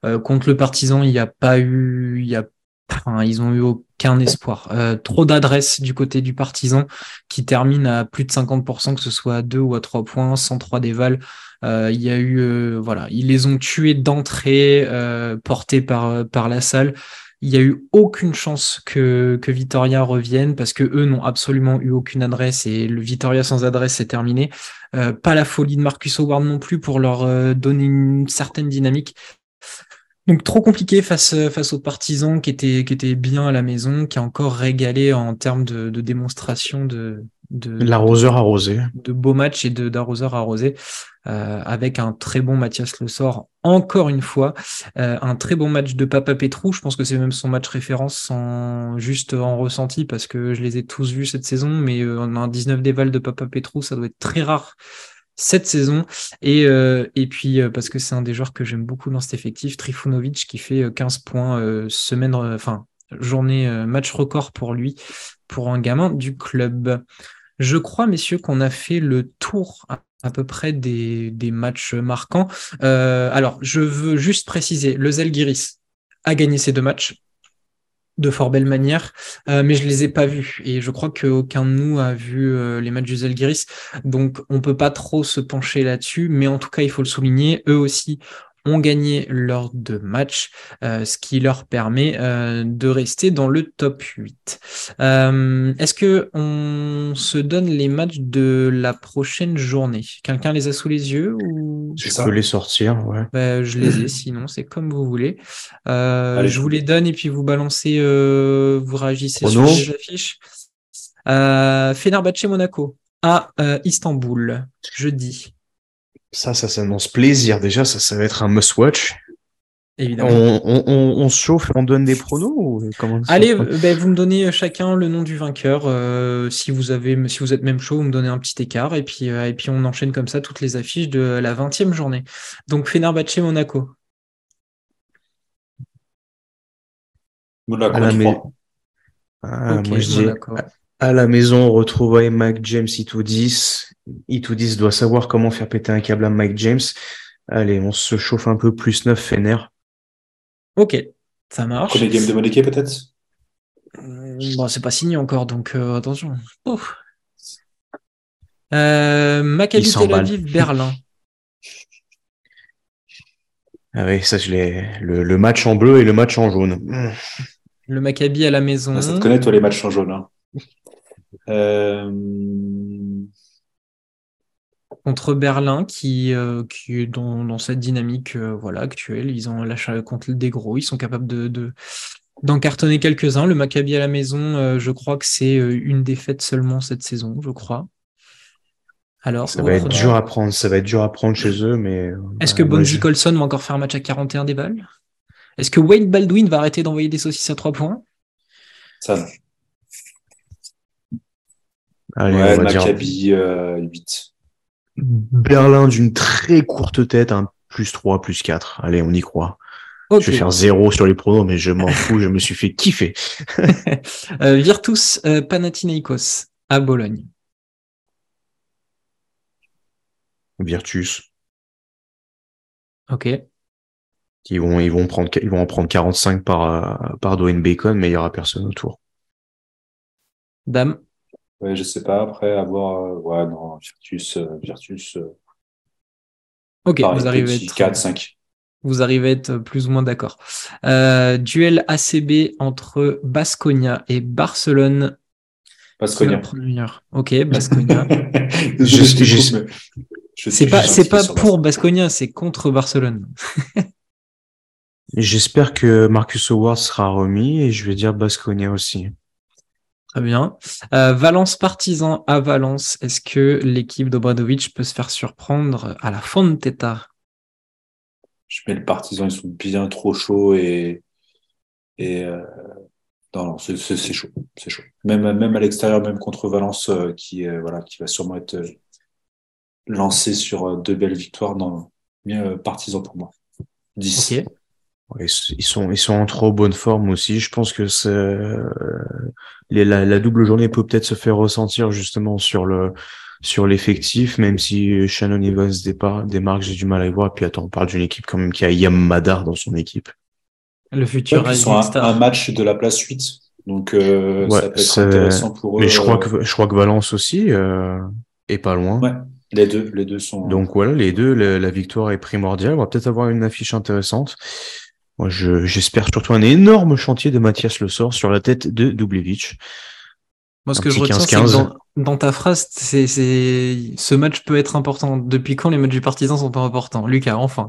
Speaker 1: euh, contre le Partisan, il n'y a pas eu, ils ont eu aucun espoir. Trop d'adresses du côté du partisan qui termine à plus de 50%, que ce soit à 2 ou à 3 points, 103 déval. Il y a eu, voilà, ils les ont tués d'entrée, portés par, par la salle. Il n'y a eu aucune chance que, que Vitoria revienne parce que eux n'ont absolument eu aucune adresse et le Vitoria sans adresse c'est terminé. pas la folie de Marcus Howard non plus pour leur donner une certaine dynamique. Donc trop compliqué face face aux partisans qui étaient qui étaient bien à la maison, qui a encore régalé en termes de, de démonstration de de
Speaker 2: l'arroseur arrosé,
Speaker 1: de beaux matchs et de d'arroseur arrosé, euh, avec un très bon Mathias Le Sort encore une fois, euh, un très bon match de Papa Petrou. Je pense que c'est même son match référence en juste en ressenti parce que je les ai tous vus cette saison, mais euh, on a un 19 déval de Papa Petrou, ça doit être très rare cette saison. Et, euh, puis, euh, parce que c'est un des joueurs que j'aime beaucoup dans cet effectif, Trifunovic qui fait 15 euh, points semaine, enfin, journée, match record pour lui, pour un gamin du club. Je crois, messieurs, qu'on a fait le tour à, peu près des, matchs marquants. alors, je veux juste préciser, le Zalgiris a gagné ces deux matchs de fort belle manière, euh, mais je les ai pas vus. Et je crois qu'aucun de nous a vu euh, les matchs du Zalgiris, donc on peut pas trop se pencher là-dessus, mais en tout cas il faut le souligner, eux aussi ont gagné lors de matchs, euh, ce qui leur permet euh, de rester dans le top 8. Euh, est-ce que on se donne les matchs de la prochaine journée? Quelqu'un les a sous les yeux ou?
Speaker 2: Je peux les sortir, ouais.
Speaker 1: Ben, je les ai, sinon c'est comme vous voulez. je vous les donne et puis vous balancez, vous réagissez sur les affiches. Fenerbahce Monaco à Istanbul, jeudi.
Speaker 2: Ça, ça s'annonce plaisir. Déjà, ça, ça va être un must-watch.
Speaker 1: Évidemment.
Speaker 2: On, on, on, se chauffe et on donne des pronos ou comment
Speaker 1: Allez, ben, vous me donnez chacun le nom du vainqueur. Euh, si vous avez, si vous êtes même chaud, vous me donnez un petit écart et puis euh, et puis on enchaîne comme ça toutes les affiches de la 20e journée. Donc Fenerbahce Monaco.
Speaker 3: Monaco
Speaker 2: ah, moi, je dis, à la maison, on retrouve Mike James I210. I210 doit savoir comment faire péter un câble à Mike James. Allez, on se chauffe un peu plus 9 Fener.
Speaker 1: Ok, ça marche.
Speaker 3: Premier game de Monaco peut-être?
Speaker 1: Euh, Bon, c'est pas signé encore, donc euh, attention. Euh, Maccabi Tel Aviv, Berlin.
Speaker 2: Ah oui, ça je l'ai. Le, le, match en bleu et le match en jaune.
Speaker 1: Le Maccabi à la maison.
Speaker 3: Ah, ça te connaît toi les matchs en jaune. Hein? Euh,
Speaker 1: contre Berlin, qui, euh, qui est dans, dans cette dynamique euh, voilà, actuelle. Ils ont lâché contre des gros, ils sont capables de, de d'en cartonner quelques-uns. Le Maccabi à la maison, je crois que c'est une défaite seulement cette saison, je crois.
Speaker 2: Alors, ça va être dur à prendre, ça va être dur à prendre chez eux, mais.
Speaker 1: Est-ce que Bonzi Colson va encore faire un match à 41 des balles? Est-ce que Wade Baldwin va arrêter d'envoyer des saucisses à 3 points?
Speaker 3: Ça, Allez, ouais, Maccabi, 8. Euh,
Speaker 2: Berlin d'une très courte tête, un plus 3, plus 4. Allez, on y croit. Je vais faire 0 sur les pronos, mais je m'en fous, je me suis fait kiffer.
Speaker 1: euh, Virtus euh, Panathinaikos à Bologne.
Speaker 2: Virtus.
Speaker 1: Ok.
Speaker 2: Ils vont, ils vont prendre, ils vont en prendre 45 par, euh, par Dwayne Bacon, mais il y aura personne autour.
Speaker 1: Dame.
Speaker 3: Ouais, je sais pas. Après, avoir. Euh, ouais, non, Virtus. Euh, Virtus euh,
Speaker 1: ok, vous arrivez à être.
Speaker 3: 4, 5.
Speaker 1: Vous arrivez à être plus ou moins d'accord. duel ACB entre Basconia et Barcelone.
Speaker 3: Basconia.
Speaker 1: Ok, Basconia. c'est pas, c'est pas pour Basconia, c'est contre Barcelone.
Speaker 2: J'espère que Marcus Howard sera remis et je vais dire Basconia aussi.
Speaker 1: Très bien. Euh, Valence partisan à Valence. Est-ce que l'équipe d'Obradovic peut se faire surprendre à la Fonteta?
Speaker 3: Je mets le partisan, ils sont bien trop chauds et. et euh... Non, non, c'est chaud. C'est chaud. Même, même à l'extérieur, même contre Valence, euh, qui, voilà, qui va sûrement être lancé sur deux belles victoires. Non, mieux partisan pour moi. 10.
Speaker 2: Ils sont, ils sont en trop bonne forme aussi. Je pense que c'est euh, la, la, double journée peut peut-être se faire ressentir justement sur le sur l'effectif, même si Shannon Evans démarque, démarque j'ai du mal à y voir. Et puis attends, on parle d'une équipe quand même qui a Yam Madar dans son équipe.
Speaker 1: Le futur
Speaker 3: Ouais, ils sont un
Speaker 1: Star.
Speaker 3: match de la place 8. Donc, euh,
Speaker 2: Ouais,
Speaker 3: ça peut être intéressant pour eux.
Speaker 2: Mais je crois
Speaker 3: euh,
Speaker 2: que je crois que Valence aussi euh, est pas loin.
Speaker 3: Ouais, les deux, les deux sont.
Speaker 2: Donc voilà, les deux, la, la victoire est primordiale. On va peut-être avoir une affiche intéressante. Moi, je, j'espère surtout un énorme chantier de Mathias Le Sort sur la tête de Dubljevic.
Speaker 1: Moi, ce
Speaker 2: Un
Speaker 1: que je retiens, c'est que
Speaker 2: 15-15.
Speaker 1: dans, dans ta phrase, c'est, ce match peut être important. Depuis quand les matchs du partisan sont pas importants? Lucas, enfin.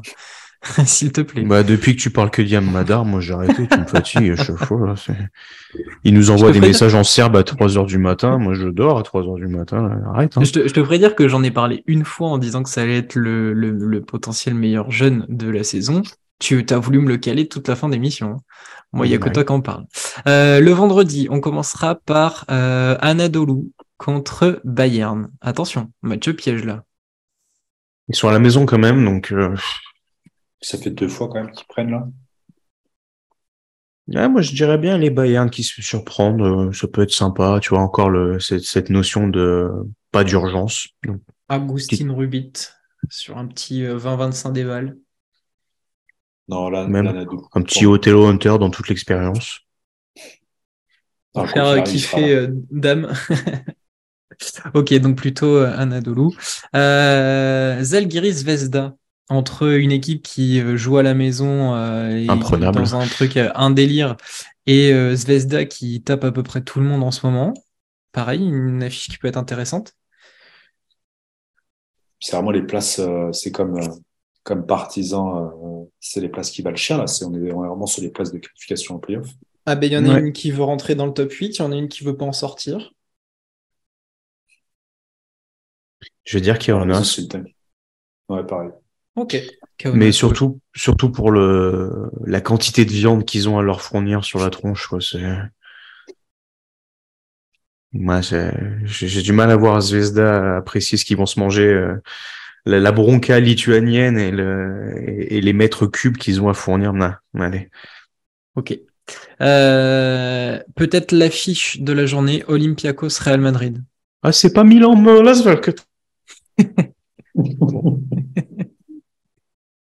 Speaker 1: S'il te plaît.
Speaker 2: Bah, depuis que tu parles que d'Iam Madar, moi j'ai arrêté, tu me fatigues à chaque fois. Là, Il nous envoie des messages en serbe à 3 heures du matin. Moi je dors à 3 heures du matin. là. Arrête. Hein.
Speaker 1: Je te, je te ferai dire que j'en ai parlé une fois en disant que ça allait être le, le, le potentiel meilleur jeune de la saison. Tu as voulu me le caler toute la fin d'émission. Moi, il y a que toi qui en parle. Euh, le vendredi, on commencera par euh, Anadolu contre Bayern. Attention, match piège là.
Speaker 2: Ils sont à la maison quand même, donc euh,
Speaker 3: Ça fait deux fois quand même qu'ils prennent là.
Speaker 2: ouais, moi je dirais bien les Bayern qui se surprennent. euh, ça peut être sympa. Tu vois encore le, cette, cette notion de pas d'urgence. Donc,
Speaker 1: Agustin Rubit sur un petit euh, 20-25 déval.
Speaker 3: Non, là,
Speaker 2: Même
Speaker 3: là,
Speaker 2: un petit Othello Hunter dans toute l'expérience.
Speaker 1: Faire kiffer euh, Dame. ok, donc plutôt euh, Anadolu. Euh, Zalgiris Vesda entre une équipe qui euh, joue à la maison euh, et dans un truc un délire et euh, Zvezda qui tape à peu près tout le monde en ce moment. Pareil, une affiche qui peut être intéressante.
Speaker 3: C'est vraiment les places, euh, c'est comme, euh, comme partisan, euh, c'est les places qui valent cher là. C'est, on, est, on est vraiment sur les places de qualification en playoff.
Speaker 1: Ah ben il y en a
Speaker 2: Ouais.
Speaker 1: une qui veut rentrer dans le top 8, il y en a une qui veut pas en sortir.
Speaker 2: Je vais dire Kieronas.
Speaker 3: autres, c'est le thème. Ouais, pareil.
Speaker 1: Ok.
Speaker 2: Mais surtout, surtout pour le, la quantité de viande qu'ils ont à leur fournir sur la tronche, quoi. C'est, moi, c'est- j'ai j'ai du mal à voir Zvezda apprécier ce qu'ils vont se manger, euh, la, la bronca lituanienne et, le, et, et les mètres cubes qu'ils ont à fournir. Non, allez.
Speaker 1: Ok. Euh, Peut-être l'affiche de la journée Olympiakos Real Madrid.
Speaker 2: Ah, c'est pas Milan Lasvel que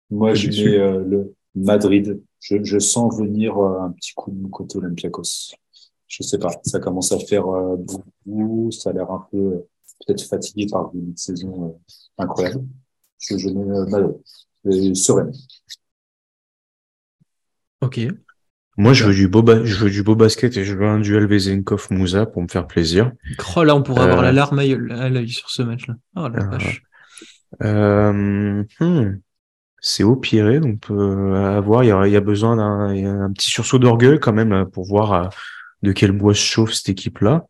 Speaker 3: Moi, je mets euh, le Madrid. Je, je sens venir euh, un petit coup de mon côté Olympiakos. Je sais pas, ça commence à faire euh, beaucoup. Ça a l'air un peu euh, peut-être fatigué par une saison euh, incroyable. Je, je mets euh. Et sereine.
Speaker 1: Ok.
Speaker 2: Moi, je veux du beau, je veux du beau basket et je veux un duel Vezenkov-Mouza pour me faire plaisir.
Speaker 1: Oh, là, on pourrait avoir
Speaker 2: Euh.
Speaker 1: la larme à l'œil sur ce match-là. Oh la vache.
Speaker 2: Euh, hmm, C'est au Pirée, donc peut avoir. Il y a, il y a besoin d'un petit sursaut d'orgueil quand même pour voir euh, de quel bois se chauffe cette équipe-là.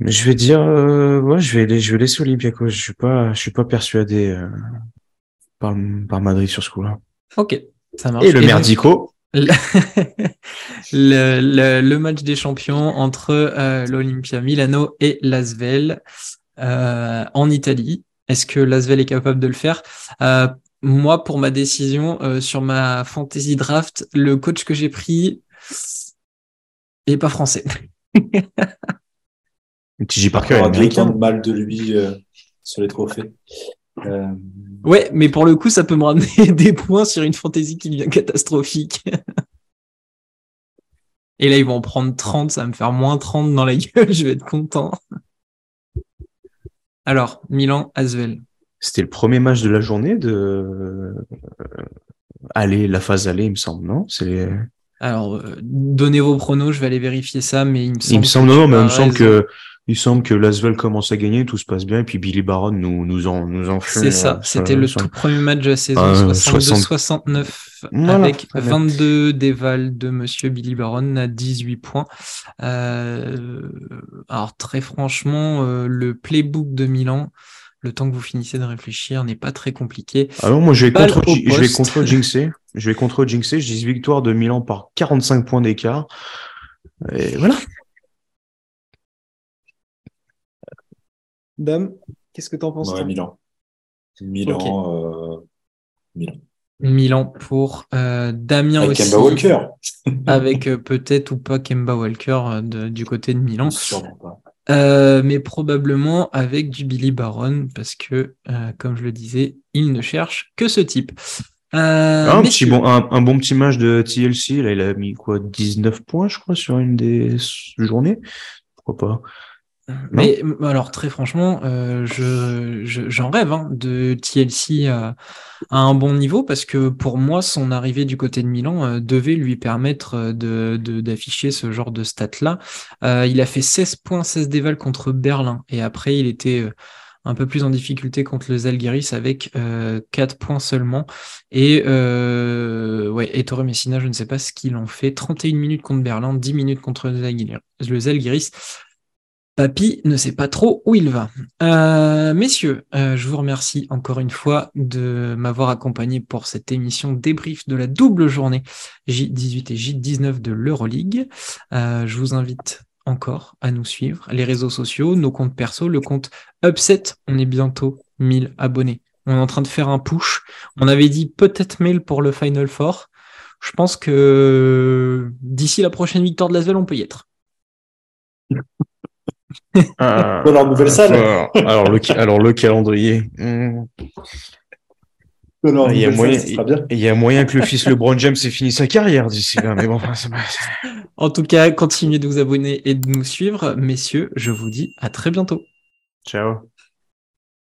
Speaker 2: Je vais dire, euh, ouais, je vais, je vais laisser Olympiakos. Je suis pas, je suis pas persuadé euh, par, par Madrid sur ce coup-là.
Speaker 1: Ok, ça marche.
Speaker 2: Et le merdico,
Speaker 1: le, le- le match des champions entre euh, l'Olympia Milano et l'Asvel euh, en Italie. Est-ce que l'Asvel est capable de le faire? Euh, Moi, pour ma décision euh, sur ma fantasy draft, le coach que j'ai pris est pas français.
Speaker 2: TJ Parker est
Speaker 3: aura de mal de lui euh, sur les trophées. Euh,
Speaker 1: Ouais, mais pour le coup, ça peut me ramener des points sur une fantasy qui devient catastrophique. Et là, ils vont en prendre 30, ça va me faire moins 30 dans la gueule, je vais être content. Alors, Milan, Asvel.
Speaker 2: C'était le premier match de la journée de euh, aller, la phase aller, il me semble, non? C'est
Speaker 1: Alors, euh, donnez vos pronos, je vais aller vérifier ça, mais il me semble.
Speaker 2: Il me semble,
Speaker 1: que
Speaker 2: non,
Speaker 1: tu
Speaker 2: mais il me semble
Speaker 1: raison.
Speaker 2: que, il semble que Lasvel commence à gagner, tout se passe bien, et puis Billy Baron nous, nous en, nous
Speaker 1: C'est ça,
Speaker 2: euh,
Speaker 1: c'était le tout premier match de la saison,
Speaker 2: Euh,
Speaker 1: 62-69,
Speaker 2: Voilà,
Speaker 1: avec
Speaker 2: très bien.
Speaker 1: 22 dévals de Monsieur Billy Baron à 18 points. Euh, alors très franchement, euh, le playbook de Milan, le temps que vous finissez de réfléchir, n'est pas très compliqué.
Speaker 2: Alors, moi, je vais
Speaker 1: Balle
Speaker 2: contre, je vais contre Jinxé. Je vais contre Jinxé. Je dis victoire de Milan par 45 points d'écart. Et voilà.
Speaker 1: Dame, qu'est-ce que t'en penses
Speaker 3: ouais, Milan. Milan. euh, Milan.
Speaker 1: Milan pour euh, Damien
Speaker 3: Avec
Speaker 1: aussi,
Speaker 3: Kemba Walker.
Speaker 1: avec euh, peut-être ou pas Kemba Walker de- du côté de Milan.
Speaker 3: Sûrement pas.
Speaker 1: Euh, mais probablement avec du Billy Baron, parce que, euh, comme je le disais, il ne cherche que ce type. Euh,
Speaker 2: un, petit bon, un, un bon petit match de TLC. Là, il a mis quoi 19 points, je crois, sur une des journées? Pourquoi pas?
Speaker 1: Mais alors très franchement, euh, je, je- j'en rêve hein, de TLC à, à un bon niveau parce que pour moi, son arrivée du côté de Milan euh, devait lui permettre euh, de, de- d'afficher ce genre de stats-là. Euh, il a fait 16 points, 16 déval contre Berlin et après il était euh, un peu plus en difficulté contre le Zalgiris avec euh, 4 points seulement. Et euh, ouais, Messina, je ne sais pas ce qu'il en fait. 31 minutes contre Berlin, 10 minutes contre le Zalgiris. Papy ne sait pas trop où il va. Euh, messieurs, euh, je vous remercie encore une fois de m'avoir accompagné pour cette émission débrief de la double journée J18 et J19 de l'Euroleague. Euh, je vous invite encore à nous suivre, les réseaux sociaux, nos comptes perso, le compte Upset, on est bientôt 1000 abonnés. On est en train de faire un push. On avait dit peut-être mail pour le Final Four. Je pense que d'ici la prochaine victoire de Lasvel, on peut y être.
Speaker 2: Ah,
Speaker 3: Dans leur nouvelle salle.
Speaker 2: alors, alors, le, ca- alors, le calendrier. Ah, il, y a moyen,
Speaker 3: salle, ce sera bien.
Speaker 2: il y a moyen que le fils LeBron James ait fini sa carrière d'ici là. Mais bon, enfin, c'est pas-
Speaker 1: En tout cas, continuez de vous abonner et de nous suivre. Messieurs, je vous dis à très bientôt.
Speaker 2: Ciao.